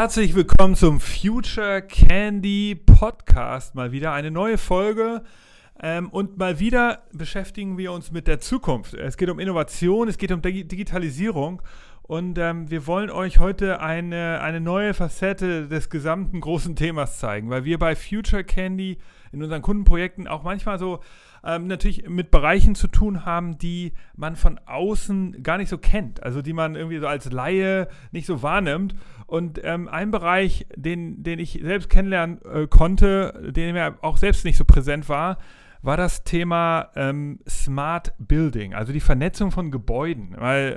Herzlich willkommen zum Future Candy Podcast. Mal wieder eine neue Folge. Ähm, und mal wieder beschäftigen wir uns mit der Zukunft. Es geht um Innovation, es geht um Digitalisierung. Und ähm, wir wollen euch heute eine, eine neue Facette des gesamten großen Themas zeigen, weil wir bei Future Candy in unseren Kundenprojekten auch manchmal so ähm, natürlich mit Bereichen zu tun haben, die man von außen gar nicht so kennt, also die man irgendwie so als Laie nicht so wahrnimmt. Und ähm, ein Bereich, den, den ich selbst kennenlernen äh, konnte, den mir auch selbst nicht so präsent war, war das Thema ähm, Smart Building, also die Vernetzung von Gebäuden. Weil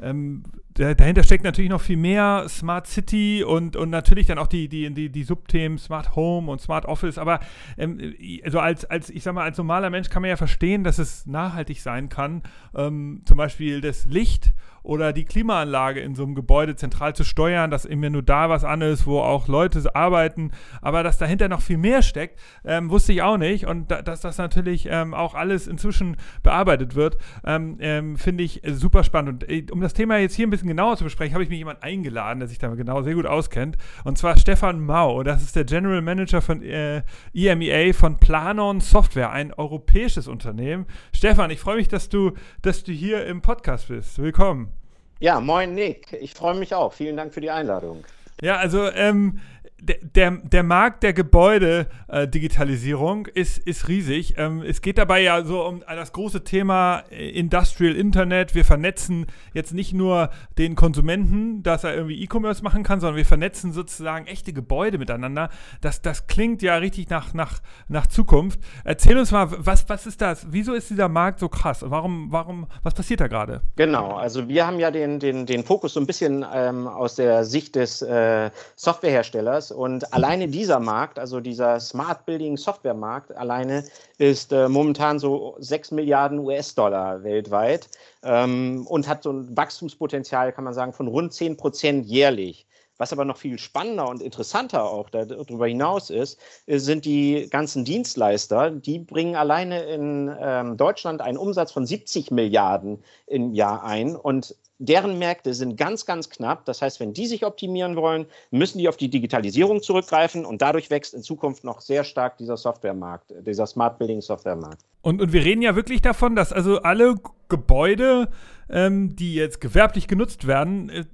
ähm, dahinter steckt natürlich noch viel mehr Smart City und, und natürlich dann auch die, die, die, die Subthemen Smart Home und Smart Office. Aber ähm, also als, als, ich sag mal, als normaler Mensch kann man ja verstehen, dass es nachhaltig sein kann. Ähm, zum Beispiel das Licht oder die Klimaanlage in so einem Gebäude zentral zu steuern, dass immer nur da was an ist, wo auch Leute arbeiten, aber dass dahinter noch viel mehr steckt, ähm, wusste ich auch nicht und da, dass das natürlich ähm, auch alles inzwischen bearbeitet wird, ähm, ähm finde ich super spannend. Und äh, um das Thema jetzt hier ein bisschen genauer zu besprechen, habe ich mir jemanden eingeladen, der sich da genau sehr gut auskennt und zwar Stefan Mau, das ist der General Manager von äh, EMEA von Planon Software, ein europäisches Unternehmen. Stefan, ich freue mich, dass du, dass du hier im Podcast bist. Willkommen. Ja, moin Nick. Ich freue mich auch. Vielen Dank für die Einladung. Ja, also ähm, der, der Markt der Gebäude-Digitalisierung äh, ist, ist riesig. Ähm, es geht dabei ja so um das große Thema äh, Industrial Internet. Wir vernetzen jetzt nicht nur den Konsumenten, dass er irgendwie E-Commerce machen kann, sondern wir vernetzen sozusagen echte Gebäude miteinander. Das, das klingt ja richtig nach, nach, nach Zukunft. Erzähl uns mal, was, was ist das? Wieso ist dieser Markt so krass? Warum, warum, was passiert da gerade? Genau, also wir haben ja den, den, den Fokus so ein bisschen ähm, aus der Sicht des äh, Softwareherstellers und alleine dieser Markt, also dieser Smart Building Software Markt alleine, ist äh, momentan so 6 Milliarden US-Dollar weltweit ähm, und hat so ein Wachstumspotenzial, kann man sagen, von rund 10 Prozent jährlich. Was aber noch viel spannender und interessanter auch darüber hinaus ist, sind die ganzen Dienstleister. Die bringen alleine in ähm, Deutschland einen Umsatz von 70 Milliarden im Jahr ein. Und deren Märkte sind ganz, ganz knapp. Das heißt, wenn die sich optimieren wollen, müssen die auf die Digitalisierung zurückgreifen und dadurch wächst in Zukunft noch sehr stark dieser Softwaremarkt, dieser Smart Building Softwaremarkt. Und, und wir reden ja wirklich davon, dass also alle Gebäude, ähm, die jetzt gewerblich genutzt werden, äh,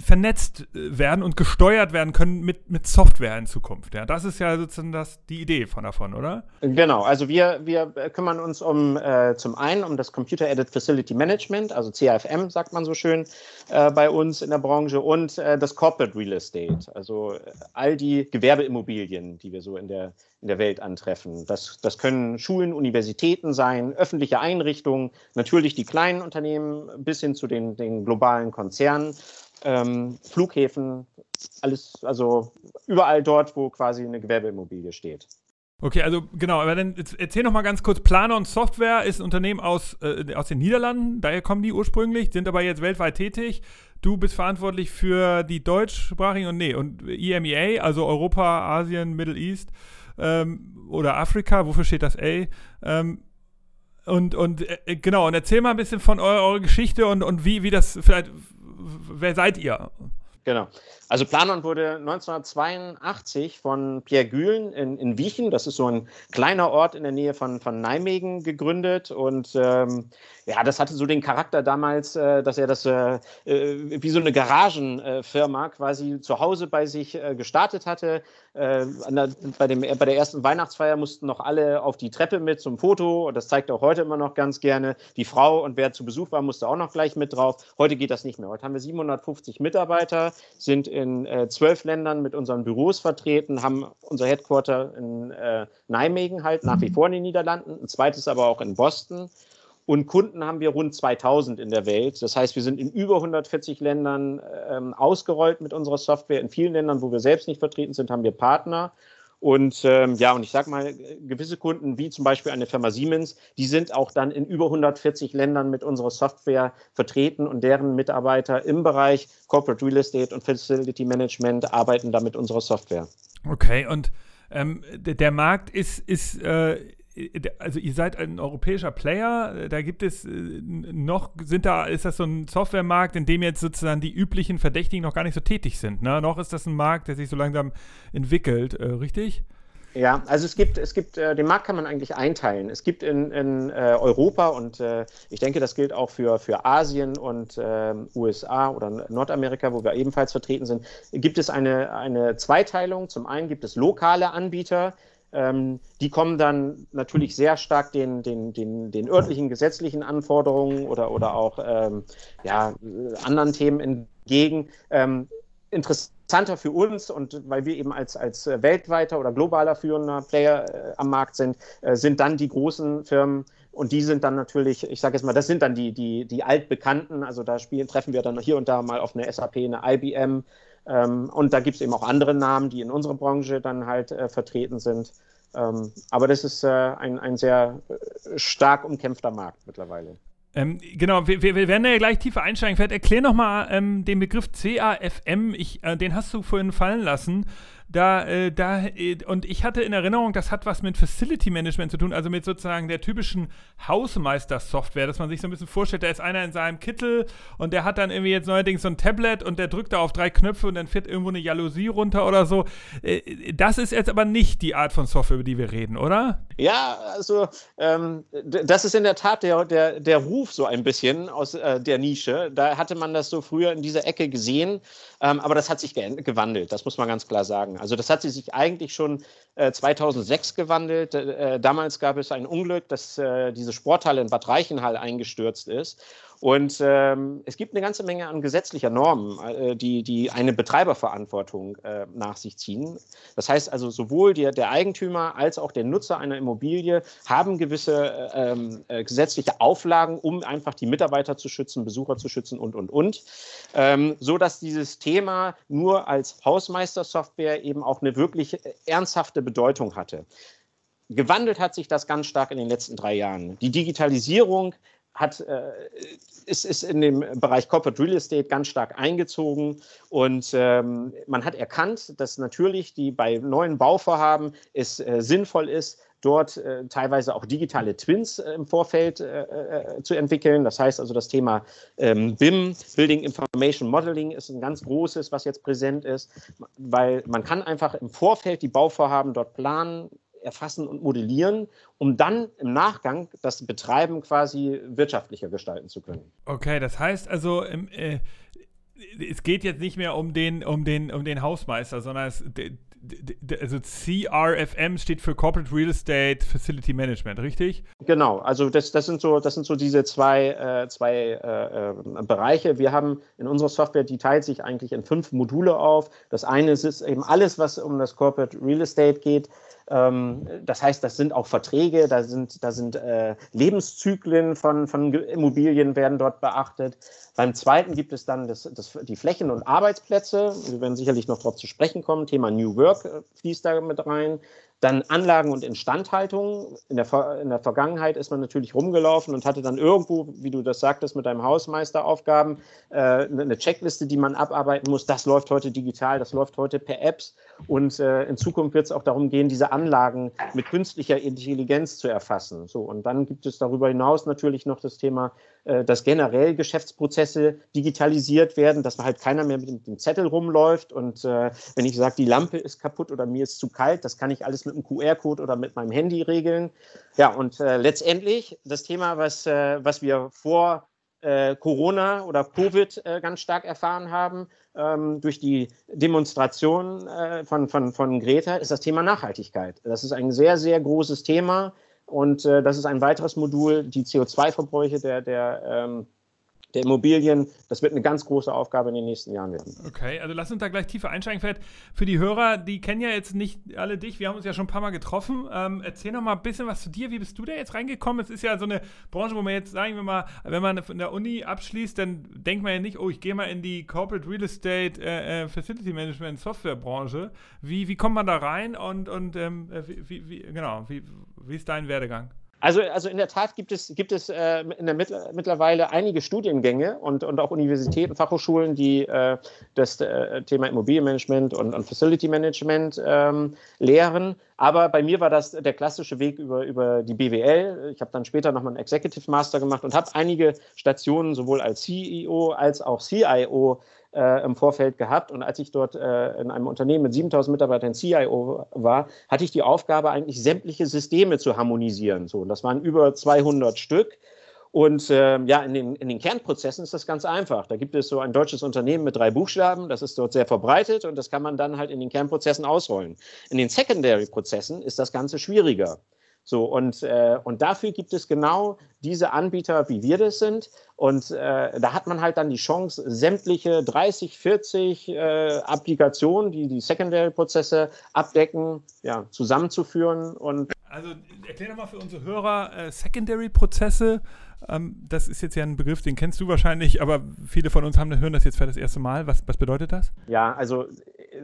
vernetzt äh, werden und gesteuert werden können mit, mit Software in Zukunft. Ja, das ist ja sozusagen das, die Idee von davon, oder? Genau, also wir, wir kümmern uns um äh, zum einen um das Computer Aided Facility Management, also CAFM sagt man so schön äh, bei uns in der Branche und äh, das Corporate Real Estate, also äh, all die Gewerbeimmobilien, die wir so in der, in der Welt antreffen. Das, das können Schulen, Universitäten sein, öffentliche Einrichtungen, natürlich die kleinen Unternehmen bis hin zu den, den globalen Konzernen ähm, Flughäfen, alles, also überall dort, wo quasi eine Gewerbeimmobilie steht. Okay, also genau, aber dann erzähl noch mal ganz kurz. Planon Software ist ein Unternehmen aus, äh, aus den Niederlanden, daher kommen die ursprünglich, sind aber jetzt weltweit tätig. Du bist verantwortlich für die deutschsprachigen und nee, und EMEA, also Europa, Asien, Middle East ähm, oder Afrika, wofür steht das A? Ähm, und, und äh, genau, und erzähl mal ein bisschen von eurer, eurer Geschichte und, und wie, wie das vielleicht wer seid ihr? Genau. Also Planon wurde 1982 von Pierre Gühlen in, in Wiechen, das ist so ein kleiner Ort in der Nähe von, von Nijmegen, gegründet. Und ähm, ja, das hatte so den Charakter damals, äh, dass er das äh, äh wie so eine Garagenfirma quasi zu Hause bei sich äh, gestartet hatte. Äh, der, bei, dem, bei der ersten Weihnachtsfeier mussten noch alle auf die Treppe mit zum Foto. Und das zeigt auch heute immer noch ganz gerne. Die Frau und wer zu Besuch war, musste auch noch gleich mit drauf. Heute geht das nicht mehr. Heute haben wir 750 Mitarbeiter, sind in äh, zwölf Ländern mit unseren Büros vertreten, haben unser Headquarter in äh, Nijmegen halt nach wie vor in den Niederlanden, ein zweites aber auch in Boston. Und Kunden haben wir rund 2000 in der Welt. Das heißt, wir sind in über 140 Ländern ähm, ausgerollt mit unserer Software. In vielen Ländern, wo wir selbst nicht vertreten sind, haben wir Partner. Und ähm, ja, und ich sage mal, gewisse Kunden, wie zum Beispiel eine Firma Siemens, die sind auch dann in über 140 Ländern mit unserer Software vertreten und deren Mitarbeiter im Bereich Corporate Real Estate und Facility Management arbeiten da mit unserer Software. Okay, und ähm, der Markt ist, ist äh also ihr seid ein europäischer Player, da gibt es noch, sind da, ist das so ein Softwaremarkt, in dem jetzt sozusagen die üblichen Verdächtigen noch gar nicht so tätig sind, ne? Noch ist das ein Markt, der sich so langsam entwickelt, äh, richtig? Ja, also es gibt, es gibt, äh, den Markt kann man eigentlich einteilen. Es gibt in, in äh, Europa und äh, ich denke, das gilt auch für, für Asien und ähm, USA oder Nordamerika, wo wir ebenfalls vertreten sind, gibt es eine, eine Zweiteilung. Zum einen gibt es lokale Anbieter, ähm, die kommen dann natürlich sehr stark den, den, den, den örtlichen gesetzlichen Anforderungen oder, oder auch ähm, ja, anderen Themen entgegen. Ähm, interessanter für uns und weil wir eben als, als weltweiter oder globaler führender Player äh, am Markt sind, äh, sind dann die großen Firmen und die sind dann natürlich, ich sage jetzt mal, das sind dann die, die, die altbekannten, also da spielen, treffen wir dann hier und da mal auf eine SAP, eine IBM ähm, und da gibt es eben auch andere Namen, die in unserer Branche dann halt äh, vertreten sind. Ähm, aber das ist äh, ein, ein sehr äh, stark umkämpfter Markt mittlerweile. Ähm, genau, wir, wir, werden ja gleich tiefer einsteigen. Vielleicht erklär nochmal ähm, den Begriff CAFM. Ich, äh, den hast du vorhin fallen lassen. Da, äh, da, äh, und ich hatte in Erinnerung, das hat was mit Facility Management zu tun, also mit sozusagen der typischen Hausmeister-Software, dass man sich so ein bisschen vorstellt, da ist einer in seinem Kittel und der hat dann irgendwie jetzt neuerdings so ein Tablet und der drückt da auf drei Knöpfe und dann fährt irgendwo eine Jalousie runter oder so. Äh, das ist jetzt aber nicht die Art von Software, über die wir reden, oder? Ja, also ähm, das ist in der Tat der, der, der Ruf so ein bisschen aus äh, der Nische. Da hatte man das so früher in dieser Ecke gesehen, ähm, aber das hat sich gewandelt, das muss man ganz klar sagen. Also das hat sich eigentlich schon äh, 2006 gewandelt. Äh, damals gab es ein Unglück, dass äh, diese Sporthalle in Bad Reichenhall eingestürzt ist. Und ähm, es gibt eine ganze Menge an gesetzlicher Normen, äh, die, die eine Betreiberverantwortung äh, nach sich ziehen. Das heißt also, sowohl der, der Eigentümer als auch der Nutzer einer Immobilie haben gewisse ähm, äh, gesetzliche Auflagen, um einfach die Mitarbeiter zu schützen, Besucher zu schützen und, und, und. Ähm, so dass dieses Thema nur als Hausmeistersoftware eben auch eine wirklich ernsthafte Bedeutung hatte. Gewandelt hat sich das ganz stark in den letzten drei Jahren. Die Digitalisierung hat, äh, ist, ist in dem Bereich Corporate Real Estate ganz stark eingezogen und ähm, man hat erkannt, dass natürlich die bei neuen Bauvorhaben es äh, sinnvoll ist, dort äh, teilweise auch digitale Twins äh, im Vorfeld äh, äh, zu entwickeln. Das heißt also, das Thema ähm, BIM, Building Information Modeling, ist ein ganz großes, was jetzt präsent ist, weil man kann einfach im Vorfeld die Bauvorhaben dort planen, erfassen und modellieren, um dann im Nachgang das Betreiben quasi wirtschaftlicher gestalten zu können. Okay, das heißt also, äh, es geht jetzt nicht mehr um den, um den, um den Hausmeister, sondern es, also CRFM steht für Corporate Real Estate Facility Management, richtig? Genau, also das, das, sind, so, das sind so diese zwei, äh, zwei äh, äh, Bereiche. Wir haben in unserer Software, die teilt sich eigentlich in fünf Module auf. Das eine ist eben alles, was um das Corporate Real Estate geht. Ähm, das heißt, das sind auch Verträge, da sind, da sind äh, Lebenszyklen von, von Immobilien werden dort beachtet. Beim zweiten gibt es dann das, das, die Flächen und Arbeitsplätze. Wir werden sicherlich noch darauf zu sprechen kommen. Thema New Work äh, fließt da mit rein. Dann Anlagen und Instandhaltung. In der, in der Vergangenheit ist man natürlich rumgelaufen und hatte dann irgendwo, wie du das sagtest, mit deinem Hausmeisteraufgaben äh, eine Checkliste, die man abarbeiten muss. Das läuft heute digital, das läuft heute per Apps. Und äh, in Zukunft wird es auch darum gehen, diese Anlagen mit künstlicher Intelligenz zu erfassen. So, und dann gibt es darüber hinaus natürlich noch das Thema äh, dass generell Geschäftsprozesse digitalisiert werden, dass halt keiner mehr mit dem Zettel rumläuft und äh, wenn ich sage, die Lampe ist kaputt oder mir ist zu kalt, das kann ich alles mit einem QR-Code oder mit meinem Handy regeln. Ja, und äh, letztendlich das Thema, was, äh, was wir vor äh, Corona oder Covid äh, ganz stark erfahren haben, ähm, durch die Demonstration äh, von, von, von Greta, ist das Thema Nachhaltigkeit. Das ist ein sehr, sehr großes Thema. Und äh, das ist ein weiteres Modul, die CO2-Verbräuche der, der ähm, der Immobilien. Das wird eine ganz große Aufgabe in den nächsten Jahren werden. Okay, also lass uns da gleich tiefer einsteigen. Vielleicht für die Hörer, die kennen ja jetzt nicht alle dich. Wir haben uns ja schon ein paar Mal getroffen. Ähm, erzähl noch mal ein bisschen was zu dir. Wie bist du da jetzt reingekommen? Es ist ja so eine Branche, wo man jetzt, sagen wir mal, wenn man in der Uni abschließt, dann denkt man ja nicht, oh, ich gehe mal in die Corporate Real Estate äh, äh Facility Management Software Branche. Wie, wie kommt man da rein und, und ähm, wie, wie, genau, wie, wie ist dein Werdegang? Also, also in der Tat gibt es, gibt es äh, in der Mittler, mittlerweile einige Studiengänge und, und auch Universitäten, Fachhochschulen, die äh, das äh, Thema Immobilienmanagement und, und Facility Management ähm, lehren. Aber bei mir war das der klassische Weg über, über die BWL. Ich habe dann später nochmal einen Executive Master gemacht und habe einige Stationen sowohl als CEO als auch CIO äh, im Vorfeld gehabt. Und als ich dort äh, in einem Unternehmen mit 7000 Mitarbeitern CIO war, hatte ich die Aufgabe, eigentlich sämtliche Systeme zu harmonisieren. So, und das waren über 200 Stück. Und äh, ja, in den, in den Kernprozessen ist das ganz einfach. Da gibt es so ein deutsches Unternehmen mit drei Buchstaben, das ist dort sehr verbreitet und das kann man dann halt in den Kernprozessen ausrollen. In den Secondary-Prozessen ist das Ganze schwieriger. So, und, äh, und dafür gibt es genau diese Anbieter, wie wir das sind. Und äh, da hat man halt dann die Chance, sämtliche 30, 40 äh, Applikationen, die die Secondary-Prozesse abdecken, ja, zusammenzuführen. Und also erklär doch mal für unsere Hörer äh, Secondary-Prozesse. Ähm, das ist jetzt ja ein Begriff, den kennst du wahrscheinlich, aber viele von uns haben, hören das jetzt für das erste Mal. Was, was bedeutet das? Ja, also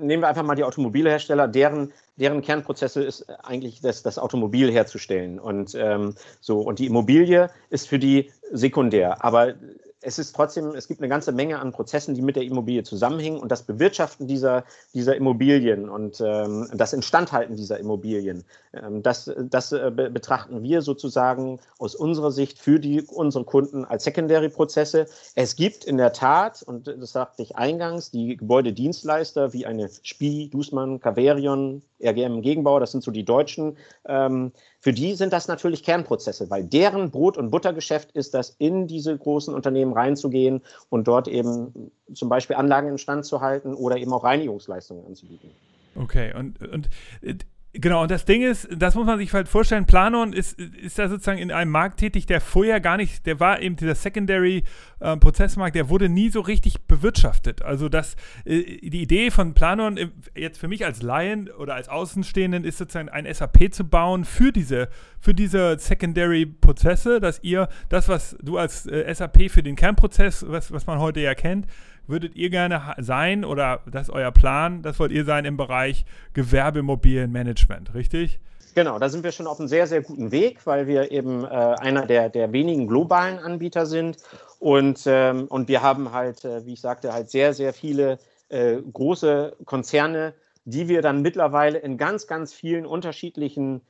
nehmen wir einfach mal die Automobilhersteller, deren, deren Kernprozesse ist eigentlich das, das Automobil herzustellen. Und, ähm, so, und die Immobilie ist für die sekundär. Aber es ist trotzdem, es gibt eine ganze Menge an Prozessen, die mit der Immobilie zusammenhängen und das Bewirtschaften dieser, dieser Immobilien und ähm, das Instandhalten dieser Immobilien, ähm, das, das äh, be betrachten wir sozusagen aus unserer Sicht für die, unsere Kunden als Secondary-Prozesse. Es gibt in der Tat, und das sagte ich eingangs, die Gebäudedienstleister wie eine Spie, Dußmann, Caverion, RGM Gegenbau, das sind so die deutschen, ähm, für die sind das natürlich Kernprozesse, weil deren Brot- und Buttergeschäft ist das, in diese großen Unternehmen reinzugehen und dort eben zum Beispiel Anlagen instand zu halten oder eben auch Reinigungsleistungen anzubieten. Okay, und, und äh, Genau, und das Ding ist, das muss man sich halt vorstellen, Planon ist, ist da sozusagen in einem Markt tätig, der vorher gar nicht, der war eben dieser Secondary-Prozessmarkt, äh, der wurde nie so richtig bewirtschaftet. Also das, äh, die Idee von Planon, äh, jetzt für mich als Laien oder als Außenstehenden, ist sozusagen ein SAP zu bauen für diese, für diese Secondary-Prozesse, dass ihr das, was du als äh, SAP für den Kernprozess, was, was man heute ja kennt, würdet ihr gerne sein oder das ist euer Plan, das wollt ihr sein im Bereich Gewerbeimmobilienmanagement, richtig? Genau, da sind wir schon auf einem sehr, sehr guten Weg, weil wir eben äh, einer der, der wenigen globalen Anbieter sind. Und, ähm, und wir haben halt, äh, wie ich sagte, halt sehr, sehr viele äh, große Konzerne, die wir dann mittlerweile in ganz, ganz vielen unterschiedlichen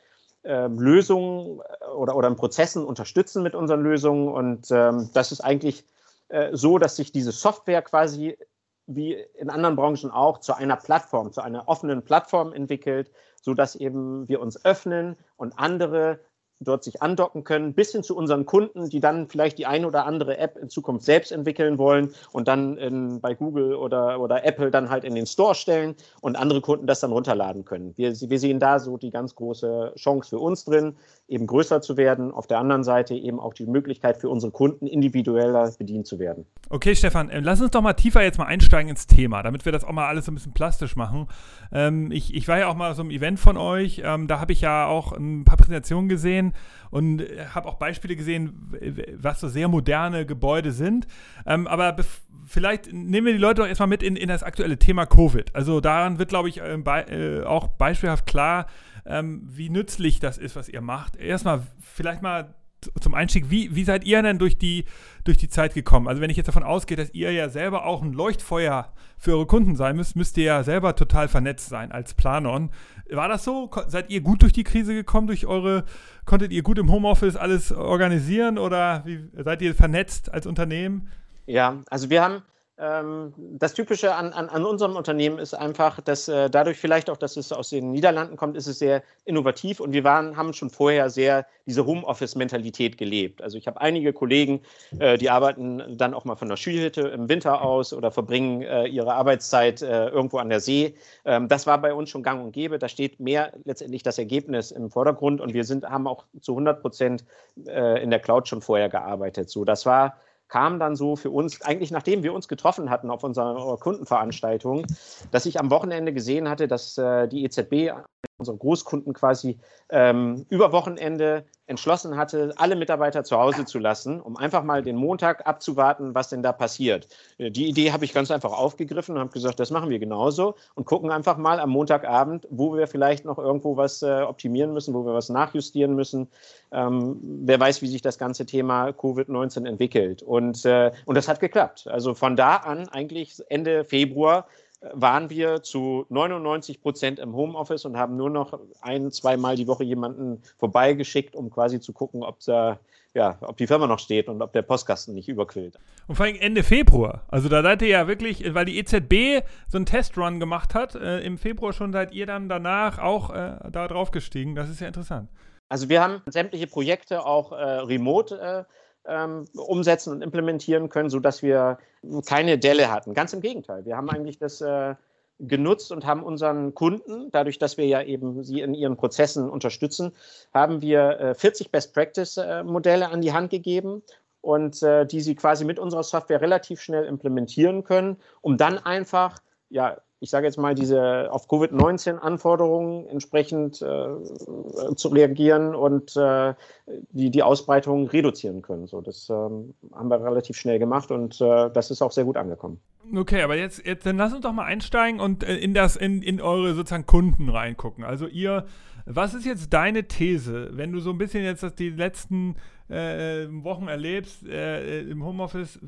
ähm, Lösungen äh, oder, oder in Prozessen unterstützen mit unseren Lösungen. Und ähm, das ist eigentlich äh, so, dass sich diese Software quasi wie in anderen Branchen auch zu einer Plattform, zu einer offenen Plattform entwickelt, sodass eben wir uns öffnen und andere dort sich andocken können, bis hin zu unseren Kunden, die dann vielleicht die eine oder andere App in Zukunft selbst entwickeln wollen und dann in, bei Google oder, oder Apple dann halt in den Store stellen und andere Kunden das dann runterladen können. Wir, wir sehen da so die ganz große Chance für uns drin, eben größer zu werden. Auf der anderen Seite eben auch die Möglichkeit für unsere Kunden individueller bedient zu werden. Okay, Stefan, äh, lass uns doch mal tiefer jetzt mal einsteigen ins Thema, damit wir das auch mal alles so ein bisschen plastisch machen. Ähm, ich, ich war ja auch mal so einem Event von euch, ähm, da habe ich ja auch ein paar Präsentationen gesehen und habe auch Beispiele gesehen, was so sehr moderne Gebäude sind. Ähm, aber vielleicht nehmen wir die Leute doch erstmal mit in, in das aktuelle Thema Covid. Also daran wird, glaube ich, äh, bei, äh, auch beispielhaft klar, ähm, wie nützlich das ist, was ihr macht. Erstmal vielleicht mal zum Einstieg, wie, wie seid ihr denn durch die, durch die Zeit gekommen? Also wenn ich jetzt davon ausgehe, dass ihr ja selber auch ein Leuchtfeuer für eure Kunden sein müsst, müsst ihr ja selber total vernetzt sein als Planon. War das so? Seid ihr gut durch die Krise gekommen, durch eure, konntet ihr gut im Homeoffice alles organisieren oder wie, seid ihr vernetzt als Unternehmen? Ja, also wir haben ähm, das Typische an, an, an, unserem Unternehmen ist einfach, dass äh, dadurch vielleicht auch, dass es aus den Niederlanden kommt, ist es sehr innovativ und wir waren, haben schon vorher sehr diese Homeoffice-Mentalität gelebt. Also ich habe einige Kollegen, äh, die arbeiten dann auch mal von der Schulhütte im Winter aus oder verbringen äh, ihre Arbeitszeit äh, irgendwo an der See. Ähm, das war bei uns schon gang und gäbe. Da steht mehr letztendlich das Ergebnis im Vordergrund und wir sind, haben auch zu 100 Prozent äh, in der Cloud schon vorher gearbeitet. So, das war kam dann so für uns, eigentlich nachdem wir uns getroffen hatten auf unserer Kundenveranstaltung, dass ich am Wochenende gesehen hatte, dass äh, die EZB unsere Großkunden quasi ähm, über Wochenende entschlossen hatte, alle Mitarbeiter zu Hause zu lassen, um einfach mal den Montag abzuwarten, was denn da passiert. Äh, die Idee habe ich ganz einfach aufgegriffen und habe gesagt, das machen wir genauso und gucken einfach mal am Montagabend, wo wir vielleicht noch irgendwo was äh, optimieren müssen, wo wir was nachjustieren müssen. Ähm, wer weiß, wie sich das ganze Thema Covid-19 entwickelt. Und, äh, und das hat geklappt. Also von da an, eigentlich Ende Februar, waren wir zu 99 Prozent im Homeoffice und haben nur noch ein, zweimal die Woche jemanden vorbeigeschickt, um quasi zu gucken, ob, da, ja, ob die Firma noch steht und ob der Postkasten nicht überquillt. Und vor allem Ende Februar. Also da seid ihr ja wirklich, weil die EZB so einen Testrun gemacht hat, äh, im Februar schon seid ihr dann danach auch äh, da drauf gestiegen. Das ist ja interessant. Also wir haben sämtliche Projekte auch äh, remote äh, ähm, umsetzen und implementieren können, sodass wir keine Delle hatten. Ganz im Gegenteil. Wir haben eigentlich das äh, genutzt und haben unseren Kunden, dadurch, dass wir ja eben sie in ihren Prozessen unterstützen, haben wir äh, 40 Best Practice äh, an die Hand gegeben und äh, die sie quasi mit unserer Software relativ schnell implementieren können, um dann einfach ja, ich sage jetzt mal, diese auf Covid-19-Anforderungen entsprechend äh, zu reagieren und äh, die, die Ausbreitung reduzieren können. So, das ähm, haben wir relativ schnell gemacht und äh, das ist auch sehr gut angekommen. Okay, aber jetzt, jetzt dann lass uns doch mal einsteigen und äh, in das, in, in eure sozusagen Kunden reingucken. Also ihr, was ist jetzt deine These, wenn du so ein bisschen jetzt die letzten äh, Wochen erlebst äh, im Homeoffice,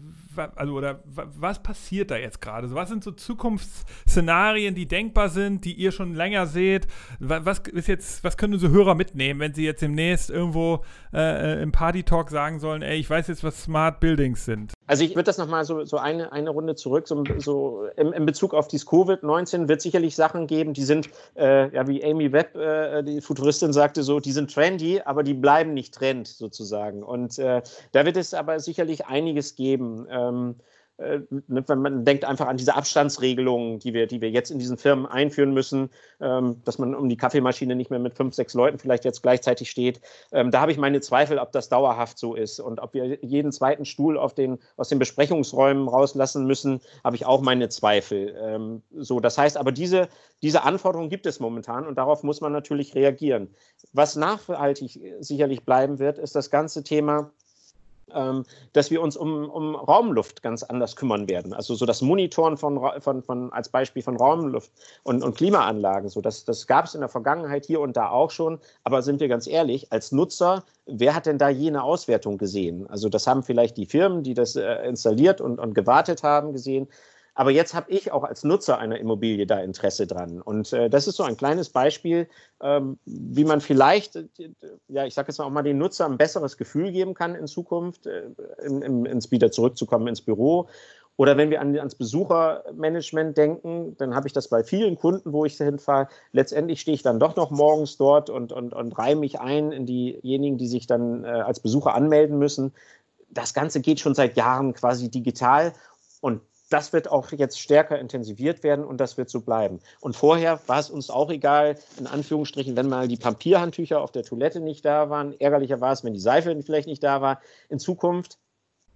also oder was passiert da jetzt gerade? Was sind so Zukunftsszenarien, die denkbar sind, die ihr schon länger seht? Was ist jetzt, was können unsere Hörer mitnehmen, wenn sie jetzt demnächst irgendwo äh, äh im Party Talk sagen sollen, ey, ich weiß jetzt, was Smart Buildings sind? Also ich würde das nochmal so, so eine, eine Runde zurück, so, so in, in Bezug auf dieses Covid-19 wird sicherlich Sachen geben, die sind, äh, ja wie Amy Webb, äh, die Futuristin sagte so, die sind trendy, aber die bleiben nicht Trend sozusagen. Und äh, da wird es aber sicherlich einiges geben. Ähm, man denkt einfach an diese Abstandsregelungen, die wir, die wir jetzt in diesen Firmen einführen müssen, ähm, dass man um die Kaffeemaschine nicht mehr mit fünf, sechs Leuten vielleicht jetzt gleichzeitig steht. Ähm, da habe ich meine Zweifel, ob das dauerhaft so ist und ob wir jeden zweiten Stuhl den, aus den Besprechungsräumen rauslassen müssen, habe ich auch meine Zweifel. Ähm, so, das heißt aber, diese, diese Anforderungen gibt es momentan und darauf muss man natürlich reagieren. Was nachhaltig sicherlich bleiben wird, ist das ganze Thema ähm, dass wir uns um, um Raumluft ganz anders kümmern werden. Also so das Monitoren von, von, von als Beispiel von Raumluft und, und Klimaanlagen. So das, das gab es in der Vergangenheit hier und da auch schon. Aber sind wir ganz ehrlich, als Nutzer, wer hat denn da jene Auswertung gesehen? Also das haben vielleicht die Firmen, die das äh, installiert und, und gewartet haben, gesehen. Aber jetzt habe ich auch als Nutzer einer Immobilie da Interesse dran. Und äh, das ist so ein kleines Beispiel, ähm, wie man vielleicht, äh, ja, ich sage jetzt auch mal, den Nutzer ein besseres Gefühl geben kann in Zukunft, äh, in, in, ins wieder zurückzukommen ins Büro. Oder wenn wir an, ans Besuchermanagement denken, dann habe ich das bei vielen Kunden, wo ich hinfahre. Letztendlich stehe ich dann doch noch morgens dort und, und, und reihe mich ein in diejenigen, die sich dann äh, als Besucher anmelden müssen. Das Ganze geht schon seit Jahren quasi digital. Und das wird auch jetzt stärker intensiviert werden und das wird so bleiben. Und vorher war es uns auch egal, in Anführungsstrichen, wenn mal die Papierhandtücher auf der Toilette nicht da waren. Ärgerlicher war es, wenn die Seife vielleicht nicht da war. In Zukunft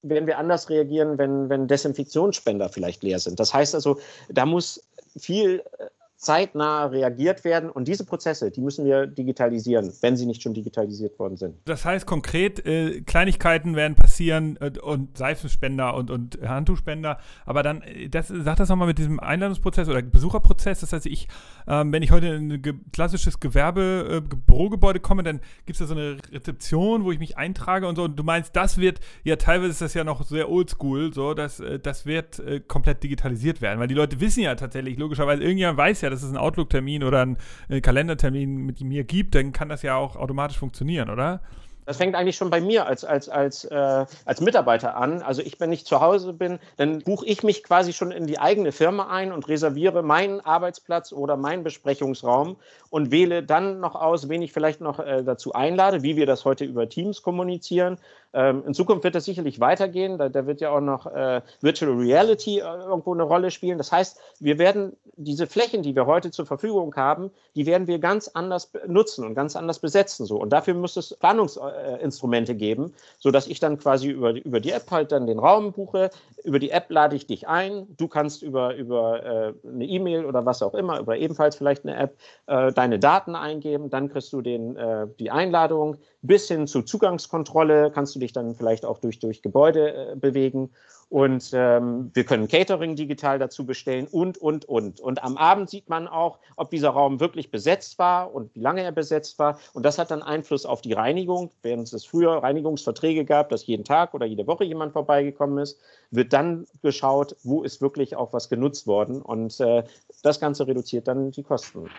werden wir anders reagieren, wenn, wenn Desinfektionsspender vielleicht leer sind. Das heißt also, da muss viel äh, zeitnah reagiert werden. Und diese Prozesse, die müssen wir digitalisieren, wenn sie nicht schon digitalisiert worden sind. Das heißt konkret, äh, Kleinigkeiten werden passieren äh, und Seifenspender und, und Handtuchspender. Aber dann, äh, das, sag das nochmal mit diesem Einladungsprozess oder Besucherprozess. Das heißt, ich, ähm, wenn ich heute in ein ge klassisches Gewerbe, äh, komme, dann gibt es da so eine Rezeption, wo ich mich eintrage und so. Und du meinst, das wird, ja, teilweise ist das ja noch sehr oldschool, so, dass, äh, das wird äh, komplett digitalisiert werden. Weil die Leute wissen ja tatsächlich, logischerweise, irgendjemand weiß ja, dass es einen Outlook-Termin oder einen äh, Kalendertermin mit mir gibt, dann kann das ja auch automatisch funktionieren, oder? Das fängt eigentlich schon bei mir als, als, als, äh, als Mitarbeiter an. Also ich, wenn ich zu Hause bin, dann buche ich mich quasi schon in die eigene Firma ein und reserviere meinen Arbeitsplatz oder meinen Besprechungsraum und wähle dann noch aus, wen ich vielleicht noch äh, dazu einlade, wie wir das heute über Teams kommunizieren. Ähm, in Zukunft wird das sicherlich weitergehen. Da, da wird ja auch noch äh, Virtual Reality äh, irgendwo eine Rolle spielen. Das heißt, wir werden diese Flächen, die wir heute zur Verfügung haben, die werden wir ganz anders nutzen und ganz anders besetzen. So. Und dafür muss es Planungsinstrumente geben, sodass ich dann quasi über, über die App halt dann den Raum buche. Über die App lade ich dich ein. Du kannst über, über äh, eine E-Mail oder was auch immer, über ebenfalls vielleicht eine App, äh, deine Daten eingeben. Dann kriegst du den, äh, die Einladung. Bis hin zu Zugangskontrolle kannst du dich dann vielleicht auch durch, durch Gebäude äh, bewegen. Und ähm, wir können Catering digital dazu bestellen und, und, und. Und am Abend sieht man auch, ob dieser Raum wirklich besetzt war und wie lange er besetzt war. Und das hat dann Einfluss auf die Reinigung. Während es früher Reinigungsverträge gab, dass jeden Tag oder jede Woche jemand vorbeigekommen ist, wird dann geschaut, wo ist wirklich auch was genutzt worden. Und äh, das Ganze reduziert dann die Kosten.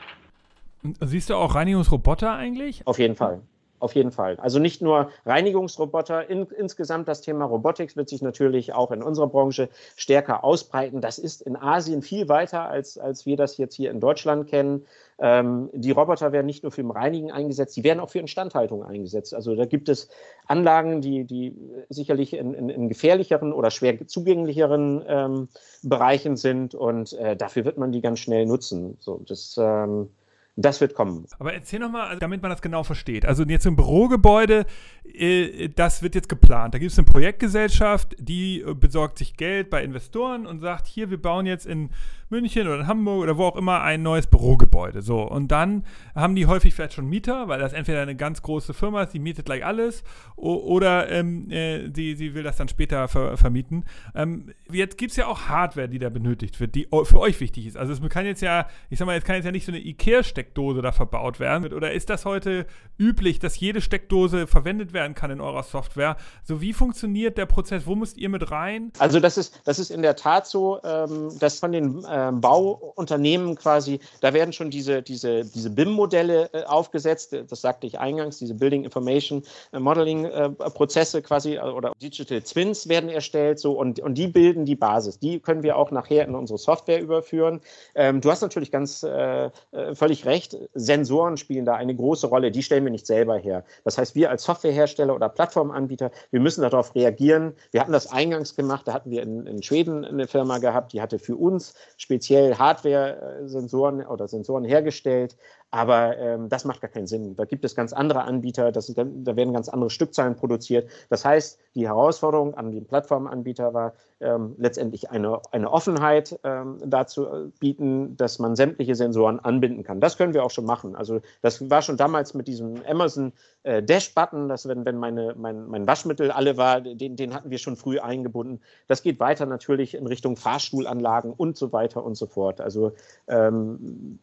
Siehst du auch Reinigungsroboter eigentlich? Auf jeden Fall. Auf jeden Fall. Also nicht nur Reinigungsroboter, in, insgesamt das Thema Robotics wird sich natürlich auch in unserer Branche stärker ausbreiten. Das ist in Asien viel weiter, als, als wir das jetzt hier in Deutschland kennen. Ähm, die Roboter werden nicht nur für Reinigen eingesetzt, die werden auch für Instandhaltung eingesetzt. Also da gibt es Anlagen, die, die sicherlich in, in, in gefährlicheren oder schwer zugänglicheren ähm, Bereichen sind und äh, dafür wird man die ganz schnell nutzen. So, das ähm, das wird kommen. Aber erzähl nochmal, also damit man das genau versteht. Also jetzt im Bürogebäude, äh, das wird jetzt geplant. Da gibt es eine Projektgesellschaft, die äh, besorgt sich Geld bei Investoren und sagt, hier, wir bauen jetzt in München oder in Hamburg oder wo auch immer ein neues Bürogebäude. So, und dann haben die häufig vielleicht schon Mieter, weil das entweder eine ganz große Firma ist, die mietet gleich alles, oder ähm, äh, die, sie will das dann später ver vermieten. Ähm, jetzt gibt es ja auch Hardware, die da benötigt wird, die für euch wichtig ist. Also es kann jetzt ja, ich sag mal, jetzt kann jetzt ja nicht so eine IKEA-Steckdose da verbaut werden. Oder ist das heute üblich, dass jede Steckdose verwendet werden kann in eurer Software? So, wie funktioniert der Prozess? Wo müsst ihr mit rein? Also das ist, das ist in der Tat so, ähm, dass von den äh, äh, Bauunternehmen quasi, da werden schon diese, diese, diese BIM-Modelle äh, aufgesetzt, das sagte ich eingangs, diese Building Information äh, Modeling-Prozesse äh, quasi oder Digital Twins werden erstellt so und, und die bilden die Basis. Die können wir auch nachher in unsere Software überführen. Ähm, du hast natürlich ganz äh, völlig recht, Sensoren spielen da eine große Rolle, die stellen wir nicht selber her. Das heißt, wir als Softwarehersteller oder Plattformanbieter, wir müssen darauf reagieren. Wir hatten das eingangs gemacht, da hatten wir in, in Schweden eine Firma gehabt, die hatte für uns speziell Hardware-Sensoren oder Sensoren hergestellt, aber ähm, das macht gar keinen Sinn. Da gibt es ganz andere Anbieter, das, da werden ganz andere Stückzahlen produziert. Das heißt, die Herausforderung an den Plattformanbieter war ähm, letztendlich eine, eine Offenheit ähm, dazu äh, bieten, dass man sämtliche Sensoren anbinden kann. Das können wir auch schon machen. Also das war schon damals mit diesem Amazon äh, Dash-Button, dass wenn, wenn meine, mein, mein Waschmittel alle war, den, den hatten wir schon früh eingebunden. Das geht weiter natürlich in Richtung Fahrstuhlanlagen und so weiter und so fort. Also ähm,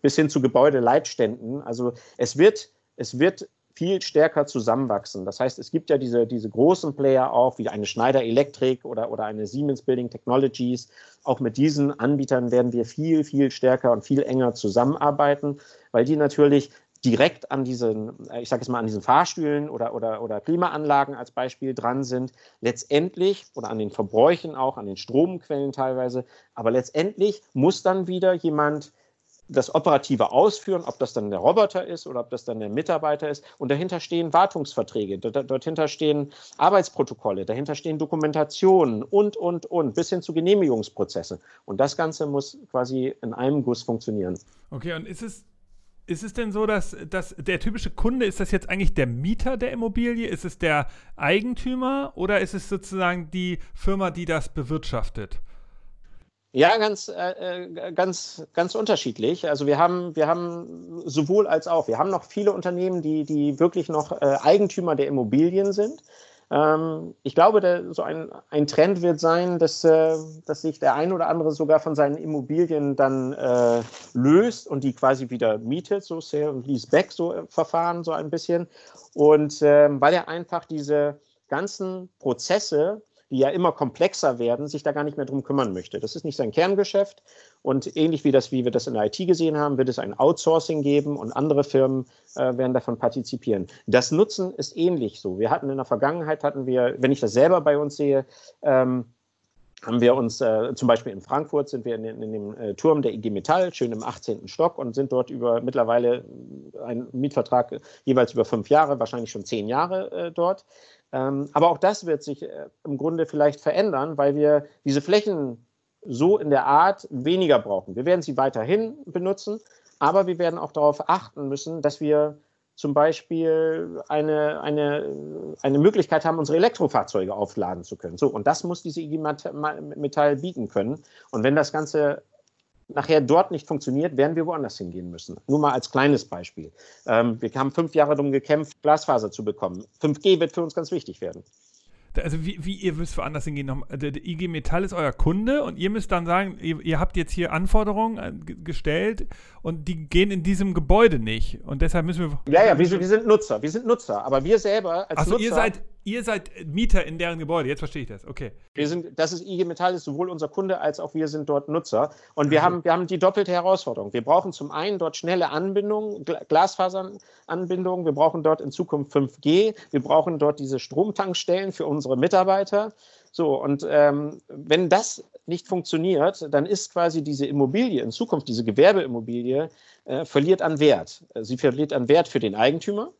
bis hin zu Gebäudeleitständen. Also es wird, es wird viel stärker zusammenwachsen. Das heißt, es gibt ja diese, diese großen Player auch, wie eine Schneider Electric oder, oder eine Siemens Building Technologies. Auch mit diesen Anbietern werden wir viel, viel stärker und viel enger zusammenarbeiten, weil die natürlich direkt an diesen, ich sage es mal, an diesen Fahrstühlen oder, oder, oder Klimaanlagen als Beispiel dran sind, letztendlich oder an den Verbräuchen auch, an den Stromquellen teilweise, aber letztendlich muss dann wieder jemand das Operative ausführen, ob das dann der Roboter ist oder ob das dann der Mitarbeiter ist. Und dahinter stehen Wartungsverträge, dahinter stehen Arbeitsprotokolle, dahinter stehen Dokumentationen und, und, und, bis hin zu Genehmigungsprozesse. Und das Ganze muss quasi in einem Guss funktionieren. Okay, und ist es, ist es denn so, dass, dass der typische Kunde, ist das jetzt eigentlich der Mieter der Immobilie? Ist es der Eigentümer oder ist es sozusagen die Firma, die das bewirtschaftet? Ja, ganz, äh, äh, ganz, ganz unterschiedlich. Also wir haben, wir haben sowohl als auch. Wir haben noch viele Unternehmen, die, die wirklich noch äh, Eigentümer der Immobilien sind. Ähm, ich glaube, der, so ein, ein Trend wird sein, dass, äh, dass sich der ein oder andere sogar von seinen Immobilien dann äh, löst und die quasi wieder mietet, so Sale und Lease Back so äh, Verfahren so ein bisschen. Und ähm, weil er einfach diese ganzen Prozesse die ja immer komplexer werden, sich da gar nicht mehr drum kümmern möchte. Das ist nicht sein Kerngeschäft. Und ähnlich wie das, wie wir das in der IT gesehen haben, wird es ein Outsourcing geben und andere Firmen äh, werden davon partizipieren. Das Nutzen ist ähnlich so. Wir hatten in der Vergangenheit, hatten wir, wenn ich das selber bei uns sehe, ähm, haben wir uns äh, zum Beispiel in Frankfurt sind wir in, in, dem äh, Turm der IG Metall, schön im 18. Stock und sind dort über mittlerweile einen Mietvertrag jeweils über fünf Jahre, wahrscheinlich schon zehn Jahre äh, dort. Ähm, aber auch das wird sich äh, im Grunde vielleicht verändern, weil wir diese Flächen so in der Art weniger brauchen. Wir werden sie weiterhin benutzen, aber wir werden auch darauf achten müssen, dass wir zum Beispiel eine, eine, eine Möglichkeit haben, unsere Elektrofahrzeuge aufladen zu können. So, und das muss diese IG Metall bieten können. Und wenn das Ganze nachher dort nicht funktioniert, werden wir woanders hingehen müssen. Nur mal als kleines Beispiel. Ähm, wir haben fünf Jahre darum gekämpft, Glasfaser zu bekommen. 5G wird für uns ganz wichtig werden also wie, wie ihr müsst woanders hingehen. Der, der, IG Metall ist euer Kunde und ihr müsst dann sagen, ihr, ihr habt jetzt hier Anforderungen äh, gestellt und die gehen in diesem Gebäude nicht. Und deshalb müssen wir. Ja, ja, wir, wir sind Nutzer, wir sind Nutzer, aber wir selber als Achso, Nutzer. Ihr seid, ihr seid Mieter in deren Gebäude, jetzt verstehe ich das, okay. Wir sind, das ist IG Metall, ist sowohl unser Kunde als auch wir sind dort Nutzer. Und wir, mhm. haben, wir haben die doppelte Herausforderung. Wir brauchen zum einen dort schnelle Anbindungen, Glasfaseranbindungen, wir brauchen dort in Zukunft 5G, wir brauchen dort diese Stromtankstellen für unsere Mitarbeiter. So, und ähm, wenn das nicht funktioniert, dann ist quasi diese Immobilie in Zukunft, diese Gewerbeimmobilie, äh, verliert an Wert. Sie verliert an Wert für den Eigentümer,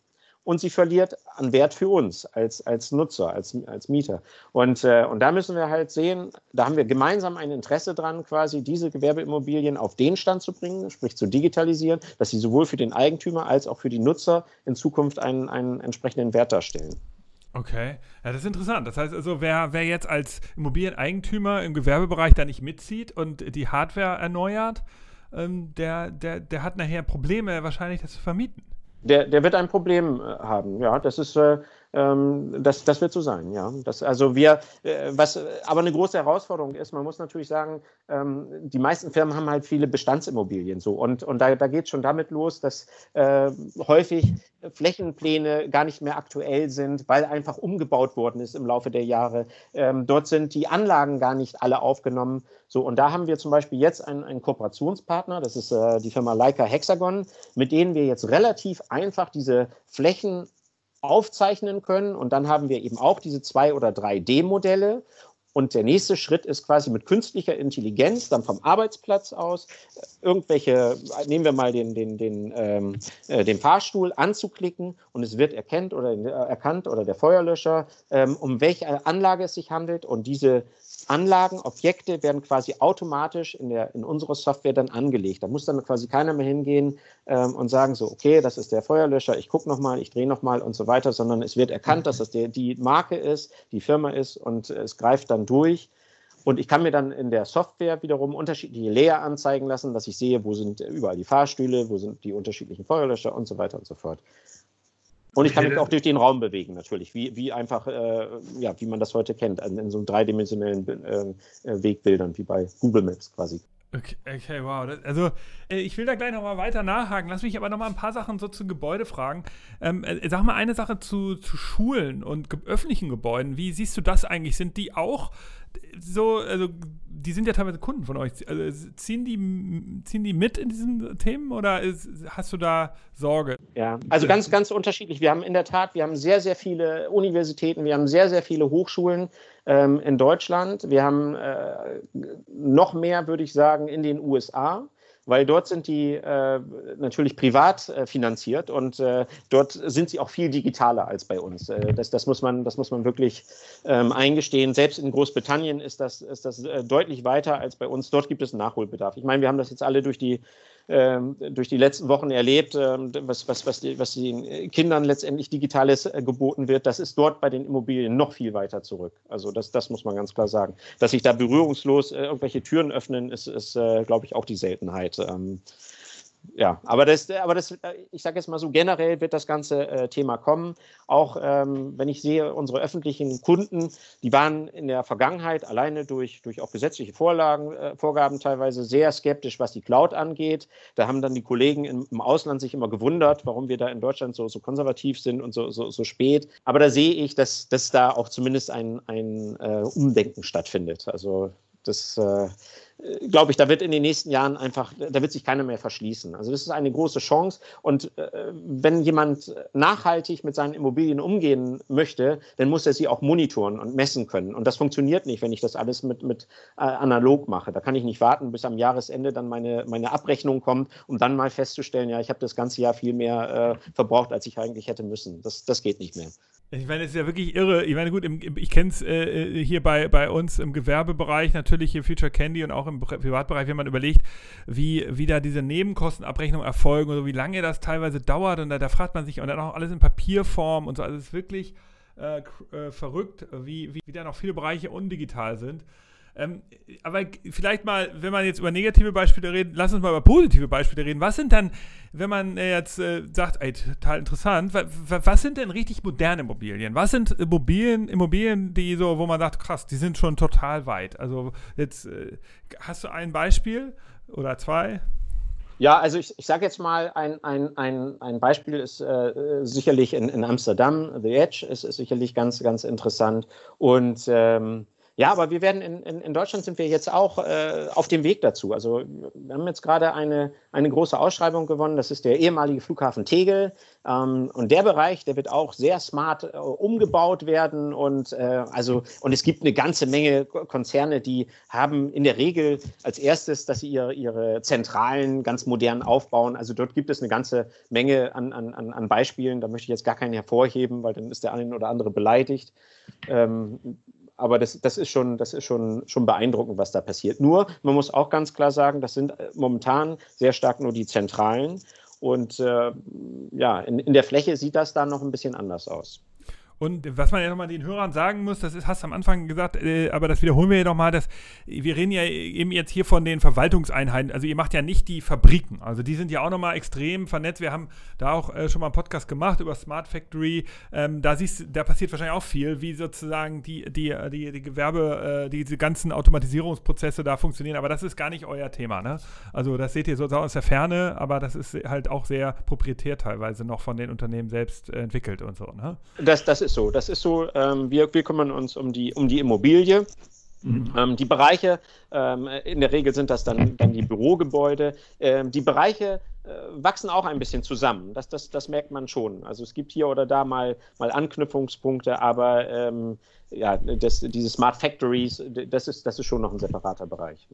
und sie verliert an Wert für uns als, als Nutzer, als, als Mieter. Und, äh, und da müssen wir halt sehen, da haben wir gemeinsam ein Interesse dran, quasi diese Gewerbeimmobilien auf den Stand zu bringen, sprich zu digitalisieren, dass sie sowohl für den Eigentümer als auch für die Nutzer in Zukunft einen, einen entsprechenden Wert darstellen. Okay, ja, das ist interessant. Das heißt also, wer, wer jetzt als Immobilieneigentümer im Gewerbebereich da nicht mitzieht und die Hardware erneuert, ähm, der, der, der hat nachher Probleme, wahrscheinlich das zu vermieten der, der wird ein Problem äh, haben. Ja, das ist, äh, ähm, das, das wird so sein. Ja, das, also wir, äh, was aber eine große Herausforderung ist, man muss natürlich sagen, ähm, die meisten Firmen haben halt viele Bestandsimmobilien so und, und da, da geht es schon damit los, dass äh, häufig Flächenpläne gar nicht mehr aktuell sind, weil einfach umgebaut worden ist im Laufe der Jahre. Ähm, dort sind die Anlagen gar nicht alle aufgenommen. So, und da haben wir zum Beispiel jetzt einen, einen Kooperationspartner, das ist äh, die Firma Leica Hexagon, mit denen wir jetzt relativ einfach diese Flächen aufzeichnen können. Und dann haben wir eben auch diese zwei oder drei D-Modelle. Und der nächste Schritt ist quasi mit künstlicher Intelligenz dann vom Arbeitsplatz aus irgendwelche, nehmen wir mal den, den, den, ähm, äh, den Fahrstuhl anzuklicken und es wird erkennt oder, äh, erkannt oder der Feuerlöscher, ähm, um welche Anlage es sich handelt und diese Anlagen, Objekte werden quasi automatisch in, der, in unserer Software dann angelegt. Da muss dann quasi keiner mehr hingehen ähm, und sagen so, okay, das ist der Feuerlöscher, ich gucke nochmal, ich drehe nochmal und so weiter, sondern es wird erkannt, dass das der, die Marke ist, die Firma ist und es greift dann durch. Und ich kann mir dann in der Software wiederum unterschiedliche Layer anzeigen lassen, dass ich sehe, wo sind überall die Fahrstühle, wo sind die unterschiedlichen Feuerlöscher und so weiter und so fort. Und ich kann mich auch durch den Raum bewegen, natürlich, wie, wie einfach, äh, ja, wie man das heute kennt, in, in so dreidimensionellen äh, äh, Wegbildern, wie bei Google Maps quasi. Okay, okay wow. also, äh, ich will da gleich nochmal weiter nachhaken. Lass mich aber nochmal ein paar Sachen so zu Gebäude fragen. Ähm, äh, sag mal eine Sache zu, zu Schulen und ge öffentlichen Gebäuden. Wie siehst du das eigentlich? Sind die auch so, also die sind ja teilweise Kunden von euch. Also, ziehen, die, ziehen die mit in diesen Themen oder ist, hast du da Sorge? Ja, also ganz, ganz unterschiedlich. Wir haben in der Tat, wir haben sehr, sehr viele Universitäten, wir haben sehr, sehr viele Hochschulen ähm, in Deutschland. Wir haben äh, noch mehr, würde ich sagen, in den USA weil dort sind die äh, natürlich privat äh, finanziert und äh, dort sind sie auch viel digitaler als bei uns. Äh, das, das, muss man, das muss man wirklich ähm, eingestehen. Selbst in Großbritannien ist das, ist das äh, deutlich weiter als bei uns. Dort gibt es Nachholbedarf. Ich meine, wir haben das jetzt alle durch die durch die letzten Wochen erlebt, ähm, was, was, was, die, was den Kindern letztendlich Digitales äh, geboten wird, das ist dort bei den Immobilien noch viel weiter zurück. Also das, das muss man ganz klar sagen. Dass sich da berührungslos äh, irgendwelche Türen öffnen, ist, ist äh, glaube ich, auch die Seltenheit. Ja, aber das, aber das, ich sage jetzt mal so, generell wird das ganze äh, Thema kommen. Auch ähm, wenn ich sehe, unsere öffentlichen Kunden, die waren in der Vergangenheit alleine durch, durch auch gesetzliche Vorlagen, äh, Vorgaben teilweise sehr skeptisch, was die Cloud angeht. Da haben dann die Kollegen im, im Ausland sich immer gewundert, warum wir da in Deutschland so, so konservativ sind und so, so, so spät. Aber da sehe ich, dass, dass da auch zumindest ein, ein äh, Umdenken stattfindet. Also das äh, glaube ich, da wird in den nächsten Jahren einfach, da wird sich keiner mehr verschließen. Also das ist eine große Chance. Und äh, wenn jemand nachhaltig mit seinen Immobilien umgehen möchte, dann muss er sie auch monitoren und messen können. Und das funktioniert nicht, wenn ich das alles mit, mit äh, analog mache. Da kann ich nicht warten, bis am Jahresende dann meine, meine Abrechnung kommt, um dann mal festzustellen, ja, ich habe das ganze Jahr viel mehr äh, verbraucht, als ich eigentlich hätte müssen. Das, das geht nicht mehr. Ich meine, es ist ja wirklich irre. Ich meine, gut, im, ich kenne es äh, hier bei, bei uns im Gewerbebereich, natürlich hier Future Candy und auch im Privatbereich, wenn man überlegt, wie, wie da diese Nebenkostenabrechnungen erfolgen oder wie lange das teilweise dauert. Und da, da fragt man sich, und dann auch alles in Papierform und so. Also es ist wirklich äh, äh, verrückt, wie, wie, wie da noch viele Bereiche undigital sind. Ähm, aber vielleicht mal, wenn man jetzt über negative Beispiele redet, lass uns mal über positive Beispiele reden. Was sind dann, wenn man äh, jetzt äh, sagt, ey, total interessant, was sind denn richtig moderne Immobilien? Was sind Immobilien, Immobilien, die so, wo man sagt, krass, die sind schon total weit? Also jetzt äh, hast du ein Beispiel oder zwei? Ja, also ich, ich sage jetzt mal, ein, ein, ein, ein Beispiel ist äh, sicherlich in, in Amsterdam, The Edge ist, ist sicherlich ganz, ganz interessant. Und ähm, ja, aber wir werden in, in, in Deutschland sind wir jetzt auch äh, auf dem Weg dazu. Also wir haben jetzt gerade eine, eine große Ausschreibung gewonnen. Das ist der ehemalige Flughafen Tegel. Ähm, und der Bereich, der wird auch sehr smart äh, umgebaut werden. Und äh, also und es gibt eine ganze Menge Konzerne, die haben in der Regel als erstes, dass sie ihre, ihre Zentralen ganz modern aufbauen. Also dort gibt es eine ganze Menge an, an, an Beispielen. Da möchte ich jetzt gar keinen hervorheben, weil dann ist der eine oder andere beleidigt. Ähm, aber das, das ist, schon, das ist schon, schon beeindruckend, was da passiert. Nur, man muss auch ganz klar sagen, das sind äh, momentan sehr stark nur die Zentralen. Und äh, ja, in, in der Fläche sieht das dann noch ein bisschen anders aus. Und was man ja nochmal den Hörern sagen muss, das ist, hast du am Anfang gesagt, äh, aber das wiederholen wir ja nochmal, dass wir reden ja eben jetzt hier von den Verwaltungseinheiten. Also ihr macht ja nicht die Fabriken. Also die sind ja auch nochmal extrem vernetzt. Wir haben da auch äh, schon mal einen Podcast gemacht über Smart Factory. Ähm, da siehst da passiert wahrscheinlich auch viel, wie sozusagen die, die, die, die Gewerbe, äh, diese ganzen Automatisierungsprozesse da funktionieren. Aber das ist gar nicht euer Thema, ne? Also das seht ihr sozusagen aus der Ferne, aber das ist halt auch sehr proprietär teilweise noch von den Unternehmen selbst entwickelt und so, ne? Das, das ist so. Das ist so. Ähm, wir, wir kümmern uns um die, um die Immobilie. Mhm. Ähm, die Bereiche, ähm, in der Regel sind das dann, dann die Bürogebäude. Ähm, die Bereiche äh, wachsen auch ein bisschen zusammen. Das, das, das merkt man schon. Also es gibt hier oder da mal, mal Anknüpfungspunkte, aber ähm, ja, das, diese Smart Factories, das ist, das ist schon noch ein separater Bereich.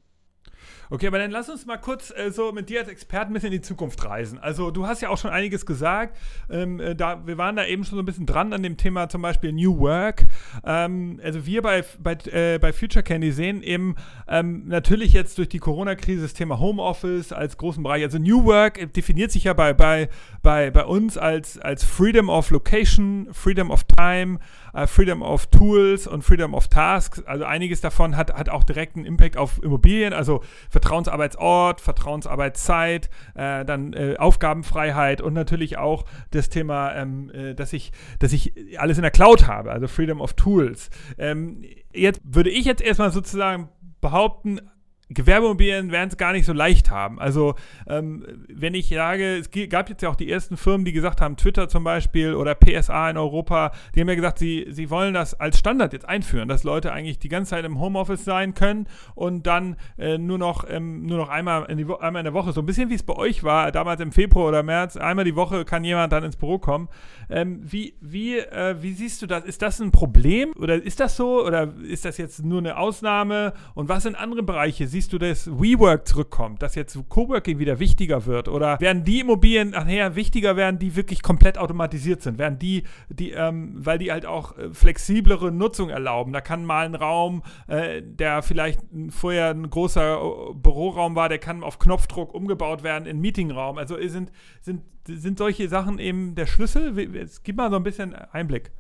Okay, aber dann lass uns mal kurz äh, so mit dir als Experten ein bisschen in die Zukunft reisen. Also du hast ja auch schon einiges gesagt. Ähm, äh, da, wir waren da eben schon so ein bisschen dran an dem Thema zum Beispiel New Work. Ähm, also wir bei, bei, äh, bei Future Candy sehen eben ähm, natürlich jetzt durch die Corona-Krise das Thema Homeoffice als großen Bereich. Also New Work definiert sich ja bei, bei, bei, bei uns als, als Freedom of Location, Freedom of Time, uh, Freedom of Tools und Freedom of Tasks. Also einiges davon hat, hat auch direkten Impact auf Immobilien. Also Vertrauensarbeitsort, Vertrauensarbeitszeit, äh, dann äh, Aufgabenfreiheit und natürlich auch das Thema, ähm, äh, dass, ich, dass ich alles in der Cloud habe, also Freedom of Tools. Ähm, jetzt würde ich jetzt erstmal sozusagen behaupten, Gewerbeimmobilien werden es gar nicht so leicht haben. Also, ähm, wenn ich sage, es gab jetzt ja auch die ersten Firmen, die gesagt haben, Twitter zum Beispiel oder PSA in Europa, die haben ja gesagt, sie, sie wollen das als Standard jetzt einführen, dass Leute eigentlich die ganze Zeit im Homeoffice sein können und dann äh, nur, noch, ähm, nur noch einmal in, die einmal in der Woche, so ein bisschen wie es bei euch war, damals im Februar oder März, einmal die Woche kann jemand dann ins Büro kommen. Ähm, wie, wie, äh, wie siehst du das? Ist das ein Problem oder ist das so oder ist das jetzt nur eine Ausnahme und was sind andere Bereiche? Siehst du, dass WeWork zurückkommt, dass jetzt Coworking wieder wichtiger wird? Oder werden die Immobilien nachher wichtiger werden, die wirklich komplett automatisiert sind? Werden die, die ähm, weil die halt auch äh, flexiblere Nutzung erlauben? Da kann mal ein Raum, äh, der vielleicht vorher ein großer äh, Büroraum war, der kann auf Knopfdruck umgebaut werden in Meetingraum. Also sind, sind, sind solche Sachen eben der Schlüssel? Gib mal so ein bisschen Einblick.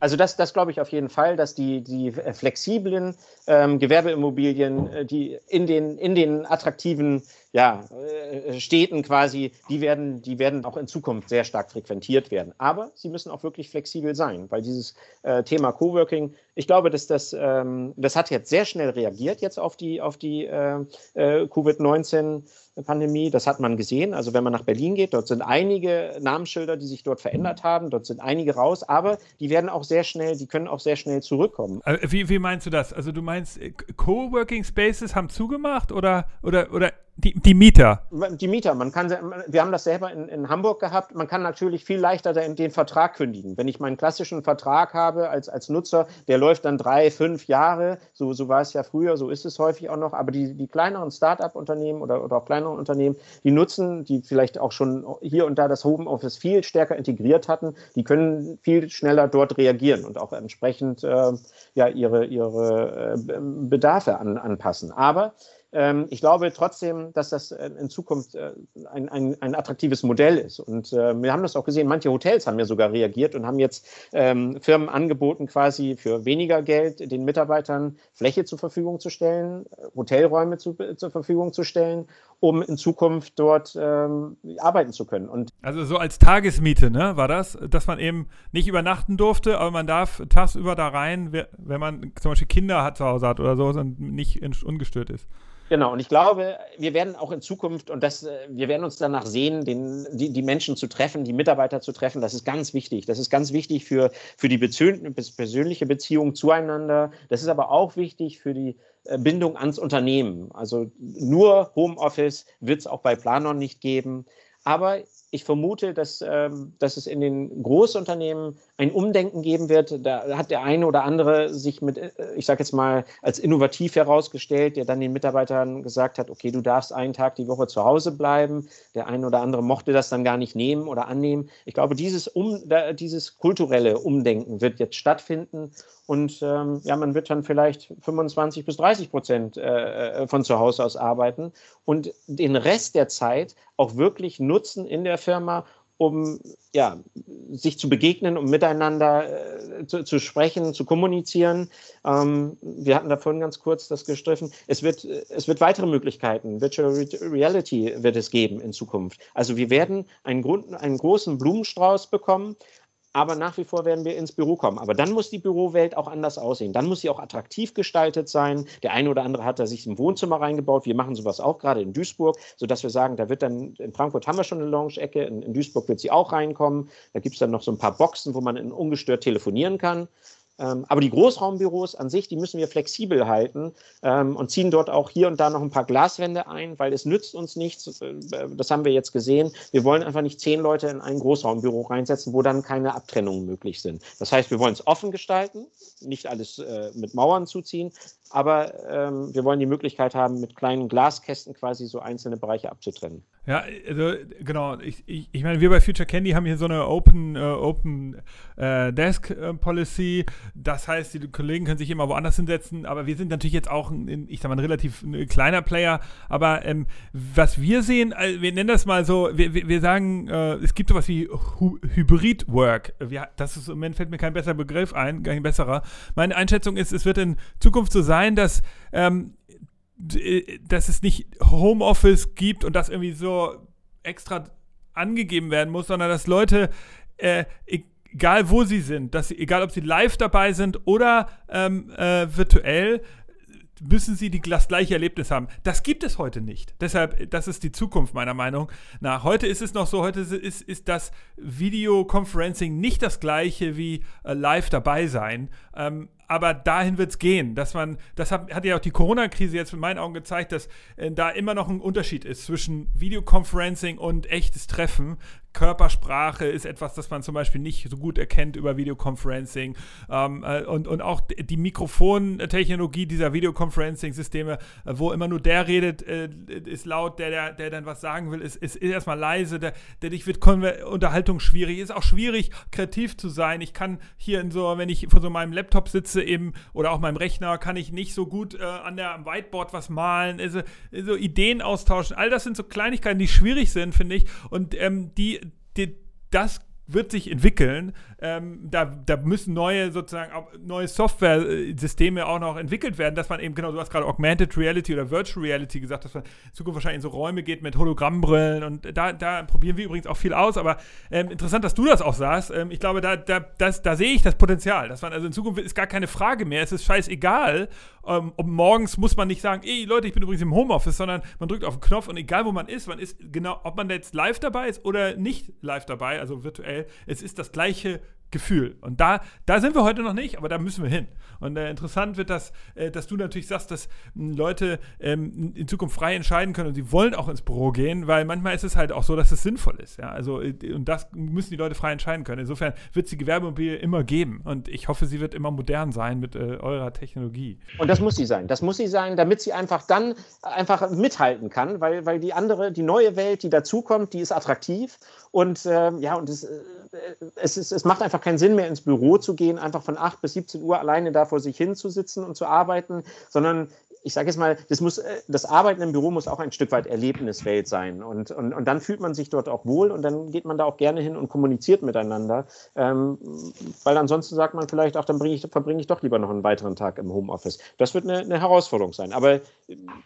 Also das, das glaube ich auf jeden Fall, dass die, die flexiblen ähm, Gewerbeimmobilien, äh, die in den, in den attraktiven ja, äh, Städten quasi, die werden, die werden auch in Zukunft sehr stark frequentiert werden. Aber sie müssen auch wirklich flexibel sein, weil dieses äh, Thema Coworking, ich glaube, dass das, ähm, das hat jetzt sehr schnell reagiert jetzt auf die, auf die äh, äh Covid-19 Pandemie. Das hat man gesehen. Also wenn man nach Berlin geht, dort sind einige Namensschilder, die sich dort verändert haben. Dort sind einige raus, aber die werden auch sehr schnell, die können auch sehr schnell zurückkommen. Wie, wie meinst du das? Also du meinst, Coworking Spaces haben zugemacht oder, oder, oder die, die Mieter. Die Mieter, man kann, wir haben das selber in, in Hamburg gehabt, man kann natürlich viel leichter den, Vertrag kündigen. Wenn ich meinen klassischen Vertrag habe als, als Nutzer, der läuft dann drei, fünf Jahre, so, so war es ja früher, so ist es häufig auch noch, aber die, die kleineren Start-up-Unternehmen oder, oder auch kleineren Unternehmen, die nutzen, die vielleicht auch schon hier und da das Homeoffice viel stärker integriert hatten, die können viel schneller dort reagieren und auch entsprechend äh, ja, ihre, ihre äh, Bedarfe an, anpassen. Aber ähm, ich glaube trotzdem, dass das äh, in Zukunft äh, ein, ein, ein attraktives Modell ist. Und äh, wir haben das auch gesehen, manche Hotels haben ja sogar reagiert und haben jetzt ähm, Firmen angeboten, quasi für weniger Geld den Mitarbeitern Fläche zur Verfügung zu stellen, Hotelräume zu, zur Verfügung zu stellen, um in Zukunft dort ähm, arbeiten zu können. Und also so als Tagesmiete, ne, war das, dass man eben nicht übernachten durfte, aber man darf tagsüber da rein, wenn man zum Beispiel Kinder hat zu Hause hat oder so und nicht ungestört ist. Genau, und ich glaube, wir werden auch in Zukunft, und das, äh, wir werden uns danach sehen, den, die, die Menschen zu treffen, die Mitarbeiter zu treffen. Das ist ganz wichtig. Das ist ganz wichtig für, für die persönliche Beziehung zueinander. Das ist aber auch wichtig für die Bindung ans Unternehmen. Also nur Homeoffice wird es auch bei Planon nicht geben. Aber ich vermute, dass, ähm, dass es in den Großunternehmen ein Umdenken geben wird. Da hat der eine oder andere sich mit, äh, ich sage jetzt mal, als innovativ herausgestellt, der dann den Mitarbeitern gesagt hat, okay, du darfst einen Tag die Woche zu Hause bleiben. Der eine oder andere mochte das dann gar nicht nehmen oder annehmen. Ich glaube, dieses, um, dieses kulturelle Umdenken wird jetzt stattfinden und ähm, ja, man wird dann vielleicht 25 bis 30 Prozent äh, äh, von zu Hause aus arbeiten und den Rest der Zeit auch wirklich nutzen in der Firma, um ja, sich zu begegnen, um miteinander äh, zu, zu, sprechen, zu kommunizieren. Ähm, wir hatten da vorhin ganz kurz das gestriffen. Es wird, es wird weitere Möglichkeiten. Virtual Reality wird es geben in Zukunft. Also wir werden einen, Grund, einen großen Blumenstrauß bekommen aber nach wie vor werden wir ins Büro kommen. Aber dann muss die Bürowelt auch anders aussehen. Dann muss sie auch attraktiv gestaltet sein. Der eine oder andere hat da sich ein Wohnzimmer reingebaut. Wir machen sowas auch gerade in Duisburg, sodass wir sagen, da wird dann, in Frankfurt haben wir schon eine Lounge-Ecke, in, in Duisburg wird sie auch reinkommen. Da gibt es dann noch so ein paar Boxen, wo man ungestört telefonieren kann. Ähm, aber die Großraumbüros an sich, die müssen wir flexibel halten ähm, und ziehen dort auch hier und da noch ein paar Glaswände ein, weil es nützt uns nichts. Äh, das haben wir jetzt gesehen. Wir wollen einfach nicht zehn Leute in ein Großraumbüro reinsetzen, wo dann keine Abtrennungen möglich sind. Das heißt, wir wollen es offen gestalten, nicht alles äh, mit Mauern zuziehen, aber ähm, wir wollen die Möglichkeit haben, mit kleinen Glaskästen quasi so einzelne Bereiche abzutrennen. Ja, also genau. Ich, ich, ich meine, wir bei Future Candy haben hier so eine Open, äh, Open äh, Desk äh, Policy. Das heißt, die Kollegen können sich immer woanders hinsetzen, aber wir sind natürlich jetzt auch, ein, ich sag mal, ein relativ ein kleiner Player. Aber ähm, was wir sehen, also wir nennen das mal so, wir, wir sagen, äh, es gibt sowas wie Hybrid Work. Wir, das ist im Moment fällt mir kein besserer Begriff ein, kein besserer. Meine Einschätzung ist, es wird in Zukunft so sein, dass ähm, äh, dass es nicht Homeoffice gibt und das irgendwie so extra angegeben werden muss, sondern dass Leute, äh, egal wo sie sind, dass sie, egal ob sie live dabei sind oder ähm, äh, virtuell, müssen sie die, das gleiche Erlebnis haben. Das gibt es heute nicht. Deshalb, das ist die Zukunft meiner Meinung nach. Heute ist es noch so, heute ist, ist das Videoconferencing nicht das gleiche wie äh, live dabei sein. Ähm, aber dahin wird es gehen, dass man, das hat, hat ja auch die Corona-Krise jetzt mit meinen Augen gezeigt, dass äh, da immer noch ein Unterschied ist zwischen Videoconferencing und echtes Treffen. Körpersprache ist etwas, das man zum Beispiel nicht so gut erkennt über Videoconferencing. Ähm, äh, und, und auch die Mikrofontechnologie dieser Videoconferencing-Systeme, äh, wo immer nur der redet, äh, ist laut, der, der, der dann was sagen will, ist, ist, ist erstmal leise. Der, dadurch wird Konver Unterhaltung schwierig. Ist auch schwierig, kreativ zu sein. Ich kann hier in so, wenn ich vor so meinem Laptop sitze eben oder auch meinem Rechner, kann ich nicht so gut äh, an der am Whiteboard was malen, also, so Ideen austauschen. All das sind so Kleinigkeiten, die schwierig sind, finde ich. Und ähm, die, die, das wird sich entwickeln. Ähm, da, da müssen neue sozusagen neue Software-Systeme auch noch entwickelt werden, dass man eben genau, du hast gerade Augmented Reality oder Virtual Reality gesagt, dass man in Zukunft wahrscheinlich in so Räume geht mit Hologrammbrillen und da, da probieren wir übrigens auch viel aus, aber ähm, interessant, dass du das auch sagst. Ähm, ich glaube, da, da, das, da sehe ich das Potenzial, dass man also in Zukunft ist gar keine Frage mehr, es ist scheißegal, ähm, und morgens muss man nicht sagen, ey Leute, ich bin übrigens im Homeoffice, sondern man drückt auf den Knopf und egal wo man ist, man ist genau, ob man jetzt live dabei ist oder nicht live dabei, also virtuell, es ist das gleiche Gefühl. Und da, da sind wir heute noch nicht, aber da müssen wir hin. Und äh, interessant wird das, äh, dass du natürlich sagst, dass mh, Leute ähm, in Zukunft frei entscheiden können und sie wollen auch ins Büro gehen, weil manchmal ist es halt auch so, dass es sinnvoll ist. Ja? Also, äh, und das müssen die Leute frei entscheiden können. Insofern wird es die Gewerbemobilie immer geben. Und ich hoffe, sie wird immer modern sein mit äh, eurer Technologie. Und das muss sie sein. Das muss sie sein, damit sie einfach dann einfach mithalten kann, weil, weil die andere, die neue Welt, die dazukommt, die ist attraktiv. Und äh, ja, und es, äh, es, ist, es macht einfach keinen Sinn mehr, ins Büro zu gehen, einfach von 8 bis 17 Uhr alleine da vor sich hinzusitzen und zu arbeiten, sondern ich sage jetzt mal, das, muss, äh, das Arbeiten im Büro muss auch ein Stück weit Erlebniswelt sein. Und, und, und dann fühlt man sich dort auch wohl und dann geht man da auch gerne hin und kommuniziert miteinander. Ähm, weil ansonsten sagt man vielleicht auch, dann ich, verbringe ich doch lieber noch einen weiteren Tag im Homeoffice. Das wird eine, eine Herausforderung sein. Aber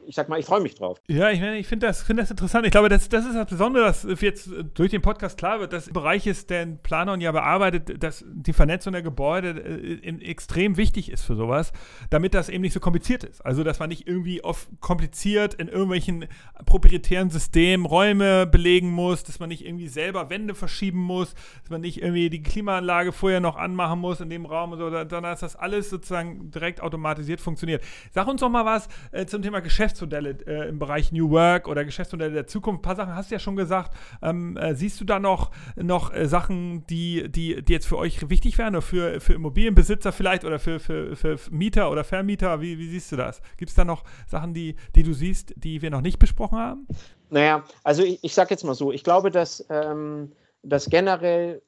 ich sag mal, ich freue mich drauf. Ja, ich, ich finde das, find das interessant. Ich glaube, das, das ist das Besondere, dass jetzt durch den Podcast klar wird, dass Bereich ist, der Planon ja bearbeitet, dass die Vernetzung der Gebäude äh, extrem wichtig ist für sowas, damit das eben nicht so kompliziert ist. Also, dass man nicht irgendwie oft kompliziert in irgendwelchen proprietären Systemen Räume belegen muss, dass man nicht irgendwie selber Wände verschieben muss, dass man nicht irgendwie die Klimaanlage vorher noch anmachen muss in dem Raum und so, sondern dass das alles sozusagen direkt automatisiert funktioniert. Sag uns doch mal was äh, zum Thema Geschäftsmodelle äh, im Bereich New Work oder Geschäftsmodelle der Zukunft. Ein paar Sachen hast du ja schon gesagt. Ähm, äh, siehst du da noch, noch äh, Sachen, die, die, die jetzt für euch wichtig wären oder für, für Immobilienbesitzer vielleicht oder für, für, für Mieter oder Vermieter? Wie, wie siehst du das? Gibt es da noch Sachen, die, die du siehst, die wir noch nicht besprochen haben? Naja, also ich, ich sage jetzt mal so, ich glaube, dass, ähm, dass generell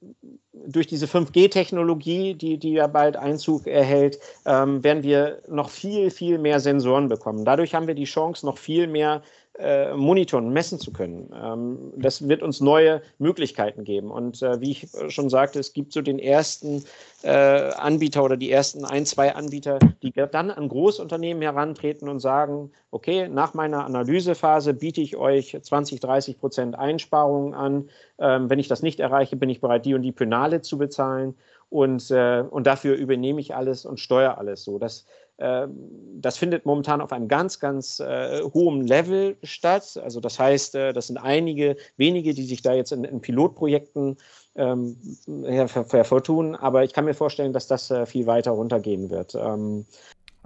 durch diese 5G-Technologie, die, die ja bald Einzug erhält, ähm, werden wir noch viel, viel mehr Sensoren bekommen. Dadurch haben wir die Chance, noch viel mehr äh, monitoren, messen zu können. Ähm, das wird uns neue Möglichkeiten geben. Und äh, wie ich schon sagte, es gibt so den ersten äh, Anbieter oder die ersten ein, zwei Anbieter, die dann an Großunternehmen herantreten und sagen, okay, nach meiner Analysephase biete ich euch 20, 30 Prozent Einsparungen an. Ähm, wenn ich das nicht erreiche, bin ich bereit, die und die Penale zu bezahlen. Und, äh, und dafür übernehme ich alles und steuere alles so. Das, das findet momentan auf einem ganz, ganz äh, hohen Level statt. Also das heißt, äh, das sind einige wenige, die sich da jetzt in, in Pilotprojekten ähm, hervortun. Aber ich kann mir vorstellen, dass das äh, viel weiter runtergehen wird. Ähm,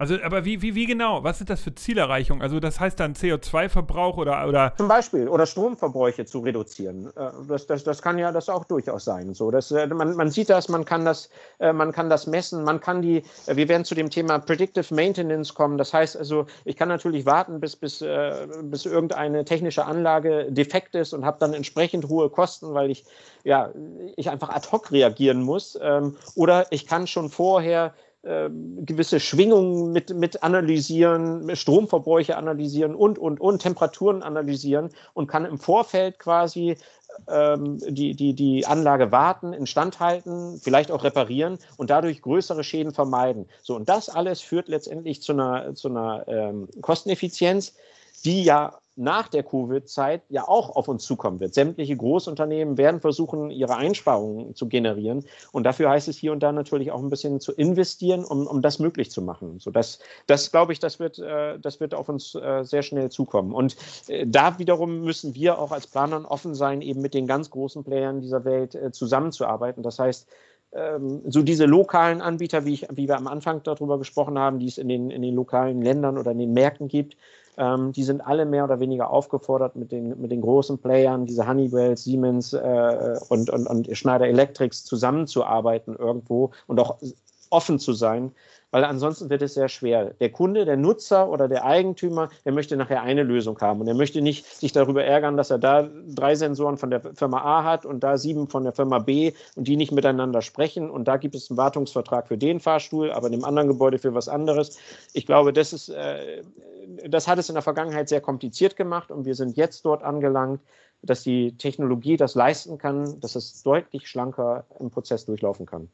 also, aber wie, wie, wie genau? Was sind das für Zielerreichungen? Also, das heißt dann CO2-Verbrauch oder, oder. Zum Beispiel, oder Stromverbräuche zu reduzieren. Äh, das, das, das kann ja das auch durchaus sein. So, das, äh, man, man sieht das, man kann das, äh, man kann das messen, man kann die, wir werden zu dem Thema Predictive Maintenance kommen. Das heißt also, ich kann natürlich warten, bis, bis, bis irgendeine technische Anlage defekt ist und habe dann entsprechend hohe Kosten, weil ich, ja, ich einfach ad hoc reagieren muss. Ähm, oder ich kann schon vorher gewisse Schwingungen mit, mit analysieren, Stromverbräuche analysieren und, und, und Temperaturen analysieren und kann im Vorfeld quasi ähm, die, die, die Anlage warten, instand halten, vielleicht auch reparieren und dadurch größere Schäden vermeiden. So, und das alles führt letztendlich zu einer, zu einer ähm, Kosteneffizienz, die ja nach der Covid-Zeit ja auch auf uns zukommen wird. Sämtliche Großunternehmen werden versuchen, ihre Einsparungen zu generieren. Und dafür heißt es hier und da natürlich auch ein bisschen zu investieren, um, um das möglich zu machen. So das, das glaube ich, das wird, äh, das wird auf uns äh, sehr schnell zukommen. Und äh, da wiederum müssen wir auch als Planern offen sein, eben mit den ganz großen Playern dieser Welt äh, zusammenzuarbeiten. Das heißt, ähm, so diese lokalen Anbieter, wie, ich, wie wir am Anfang darüber gesprochen haben, die es in den, in den lokalen Ländern oder in den Märkten gibt, ähm, die sind alle mehr oder weniger aufgefordert, mit den, mit den großen Playern, diese Honeywell, Siemens äh, und, und, und Schneider Electrics zusammenzuarbeiten irgendwo und auch offen zu sein, weil ansonsten wird es sehr schwer. Der Kunde, der Nutzer oder der Eigentümer, der möchte nachher eine Lösung haben und er möchte nicht sich darüber ärgern, dass er da drei Sensoren von der Firma A hat und da sieben von der Firma B und die nicht miteinander sprechen und da gibt es einen Wartungsvertrag für den Fahrstuhl, aber in dem anderen Gebäude für was anderes. Ich glaube, das ist, äh, das hat es in der Vergangenheit sehr kompliziert gemacht und wir sind jetzt dort angelangt, dass die Technologie das leisten kann, dass es deutlich schlanker im Prozess durchlaufen kann.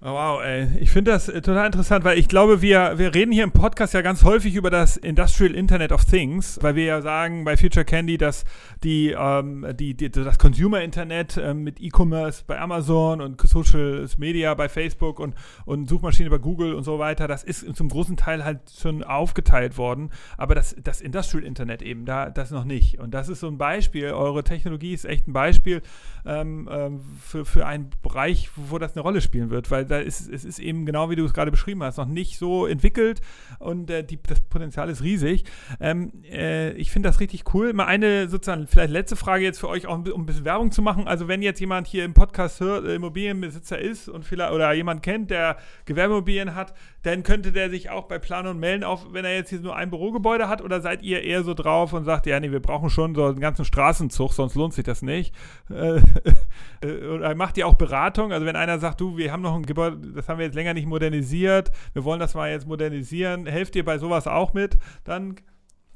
Oh, wow, ey. Ich finde das äh, total interessant, weil ich glaube, wir, wir reden hier im Podcast ja ganz häufig über das Industrial Internet of Things, weil wir ja sagen bei Future Candy, dass die, ähm, die, die das Consumer Internet ähm, mit E-Commerce bei Amazon und Social Media bei Facebook und, und Suchmaschine bei Google und so weiter, das ist zum großen Teil halt schon aufgeteilt worden. Aber das, das Industrial Internet eben, da das noch nicht. Und das ist so ein Beispiel. Eure Technologie ist echt ein Beispiel ähm, ähm für, für einen Bereich, wo das eine Rolle spielen wird, weil da ist, es ist eben genau wie du es gerade beschrieben hast, noch nicht so entwickelt und äh, die, das Potenzial ist riesig. Ähm, äh, ich finde das richtig cool. Mal eine sozusagen, vielleicht letzte Frage jetzt für euch, auch um ein bisschen Werbung zu machen. Also wenn jetzt jemand hier im Podcast hört, äh, Immobilienbesitzer ist und vielleicht oder jemand kennt, der Gewerbeimmobilien hat, dann könnte der sich auch bei Planung melden, auch wenn er jetzt hier nur ein Bürogebäude hat oder seid ihr eher so drauf und sagt, ja, nee, wir brauchen schon so einen ganzen Straßenzug, sonst lohnt sich das nicht. Äh, äh, oder macht ihr auch Beratung? Also wenn einer sagt, du, wir haben noch ein Gebäude, das haben wir jetzt länger nicht modernisiert, wir wollen das mal jetzt modernisieren, helft ihr bei sowas auch mit, dann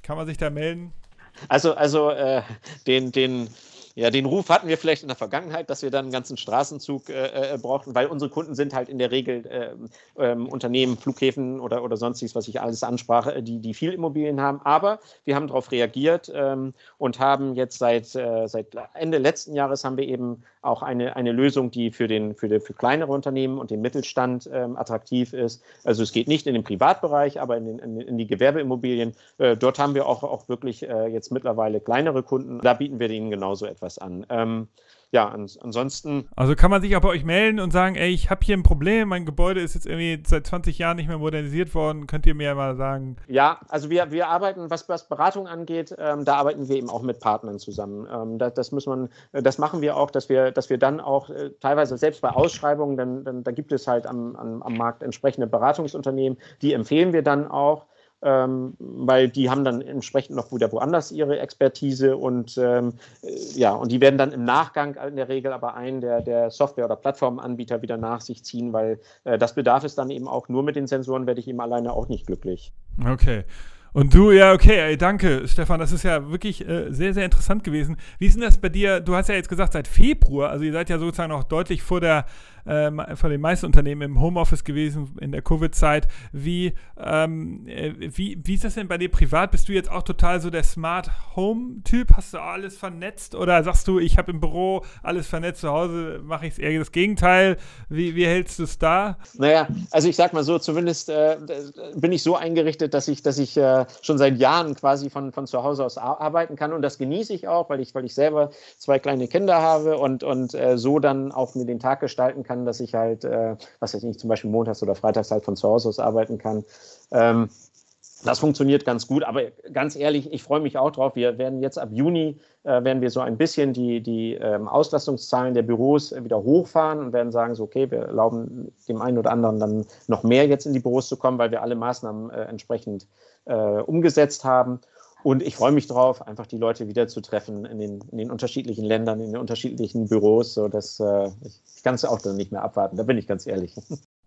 kann man sich da melden. Also, also äh, den, den ja, den Ruf hatten wir vielleicht in der Vergangenheit, dass wir dann einen ganzen Straßenzug äh, äh, brauchten, weil unsere Kunden sind halt in der Regel äh, äh, Unternehmen, Flughäfen oder, oder sonstiges, was ich alles ansprach, äh, die, die viel Immobilien haben. Aber wir haben darauf reagiert ähm, und haben jetzt seit, äh, seit Ende letzten Jahres haben wir eben auch eine, eine Lösung, die für, den, für, die, für kleinere Unternehmen und den Mittelstand ähm, attraktiv ist. Also es geht nicht in den Privatbereich, aber in, den, in, in die Gewerbeimmobilien. dort haben wir auch, auch wirklich jetzt mittlerweile kleinere Kunden. Da bieten wir ihnen genauso etwas etwas an. Ähm, ja, ans ansonsten. Also kann man sich auch bei euch melden und sagen, ey, ich habe hier ein Problem, mein Gebäude ist jetzt irgendwie seit 20 Jahren nicht mehr modernisiert worden. Könnt ihr mir mal sagen? Ja, also wir, wir arbeiten, was, was Beratung angeht, ähm, da arbeiten wir eben auch mit Partnern zusammen. Ähm, das, das muss man, das machen wir auch, dass wir, dass wir dann auch äh, teilweise selbst bei Ausschreibungen, dann, dann, da gibt es halt am, am, am Markt entsprechende Beratungsunternehmen, die empfehlen wir dann auch ähm, weil die haben dann entsprechend noch wieder woanders ihre Expertise und ähm, äh, ja, und die werden dann im Nachgang in der Regel aber einen der, der Software- oder Plattformanbieter wieder nach sich ziehen, weil äh, das bedarf es dann eben auch nur mit den Sensoren, werde ich eben alleine auch nicht glücklich. Okay. Und du, ja, okay, ey, danke, Stefan. Das ist ja wirklich äh, sehr, sehr interessant gewesen. Wie ist denn das bei dir? Du hast ja jetzt gesagt, seit Februar, also ihr seid ja sozusagen noch deutlich vor der äh, von den meisten Unternehmen im Homeoffice gewesen in der Covid-Zeit. Wie, ähm, äh, wie, wie ist das denn bei dir privat? Bist du jetzt auch total so der Smart Home-Typ? Hast du alles vernetzt oder sagst du, ich habe im Büro alles vernetzt, zu Hause mache ich eher das Gegenteil? Wie, wie hältst du es da? Naja, also ich sag mal so, zumindest äh, bin ich so eingerichtet, dass ich, dass ich äh, schon seit Jahren quasi von, von zu Hause aus arbeiten kann und das genieße ich auch, weil ich, weil ich selber zwei kleine Kinder habe und, und äh, so dann auch mir den Tag gestalten kann kann, dass ich halt, äh, was ich, zum Beispiel montags oder freitags halt von zu Hause aus arbeiten kann. Ähm, das funktioniert ganz gut, aber ganz ehrlich, ich freue mich auch drauf. Wir werden jetzt ab Juni, äh, werden wir so ein bisschen die, die ähm, Auslastungszahlen der Büros wieder hochfahren und werden sagen, so, okay, wir erlauben dem einen oder anderen dann noch mehr jetzt in die Büros zu kommen, weil wir alle Maßnahmen äh, entsprechend äh, umgesetzt haben. Und ich freue mich drauf, einfach die Leute wieder zu treffen in den, in den unterschiedlichen Ländern, in den unterschiedlichen Büros. So dass, äh, ich, ich kann es auch dann nicht mehr abwarten, da bin ich ganz ehrlich.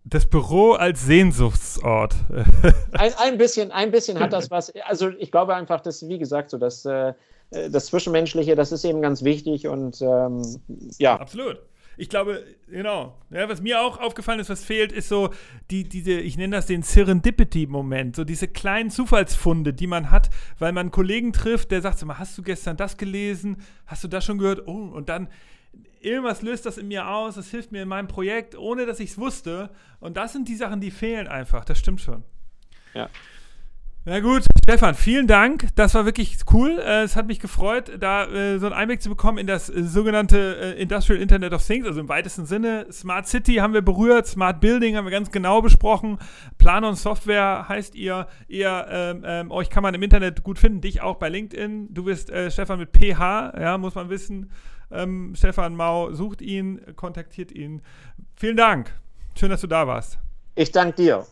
Das Büro als Sehnsuchtsort. ein, ein, bisschen, ein bisschen hat das was. Also ich glaube einfach, dass, wie gesagt, so dass äh, das Zwischenmenschliche, das ist eben ganz wichtig und ähm, ja. Absolut ich glaube, genau. Ja, was mir auch aufgefallen ist, was fehlt, ist so die, diese, ich nenne das den Serendipity-Moment, so diese kleinen Zufallsfunde, die man hat, weil man einen Kollegen trifft, der sagt so hast du gestern das gelesen? Hast du das schon gehört? Oh, und dann irgendwas löst das in mir aus, das hilft mir in meinem Projekt, ohne dass ich es wusste. Und das sind die Sachen, die fehlen einfach. Das stimmt schon. Ja. Na gut, Stefan, vielen Dank. Das war wirklich cool. Äh, es hat mich gefreut, da äh, so einen Einblick zu bekommen in das äh, sogenannte Industrial Internet of Things, also im weitesten Sinne. Smart City haben wir berührt, Smart Building haben wir ganz genau besprochen. Planon Software heißt ihr. Ihr ähm, ähm, euch kann man im Internet gut finden, dich auch bei LinkedIn. Du bist äh, Stefan mit PH, ja, muss man wissen. Ähm, Stefan Mau sucht ihn, kontaktiert ihn. Vielen Dank. Schön, dass du da warst. Ich danke dir.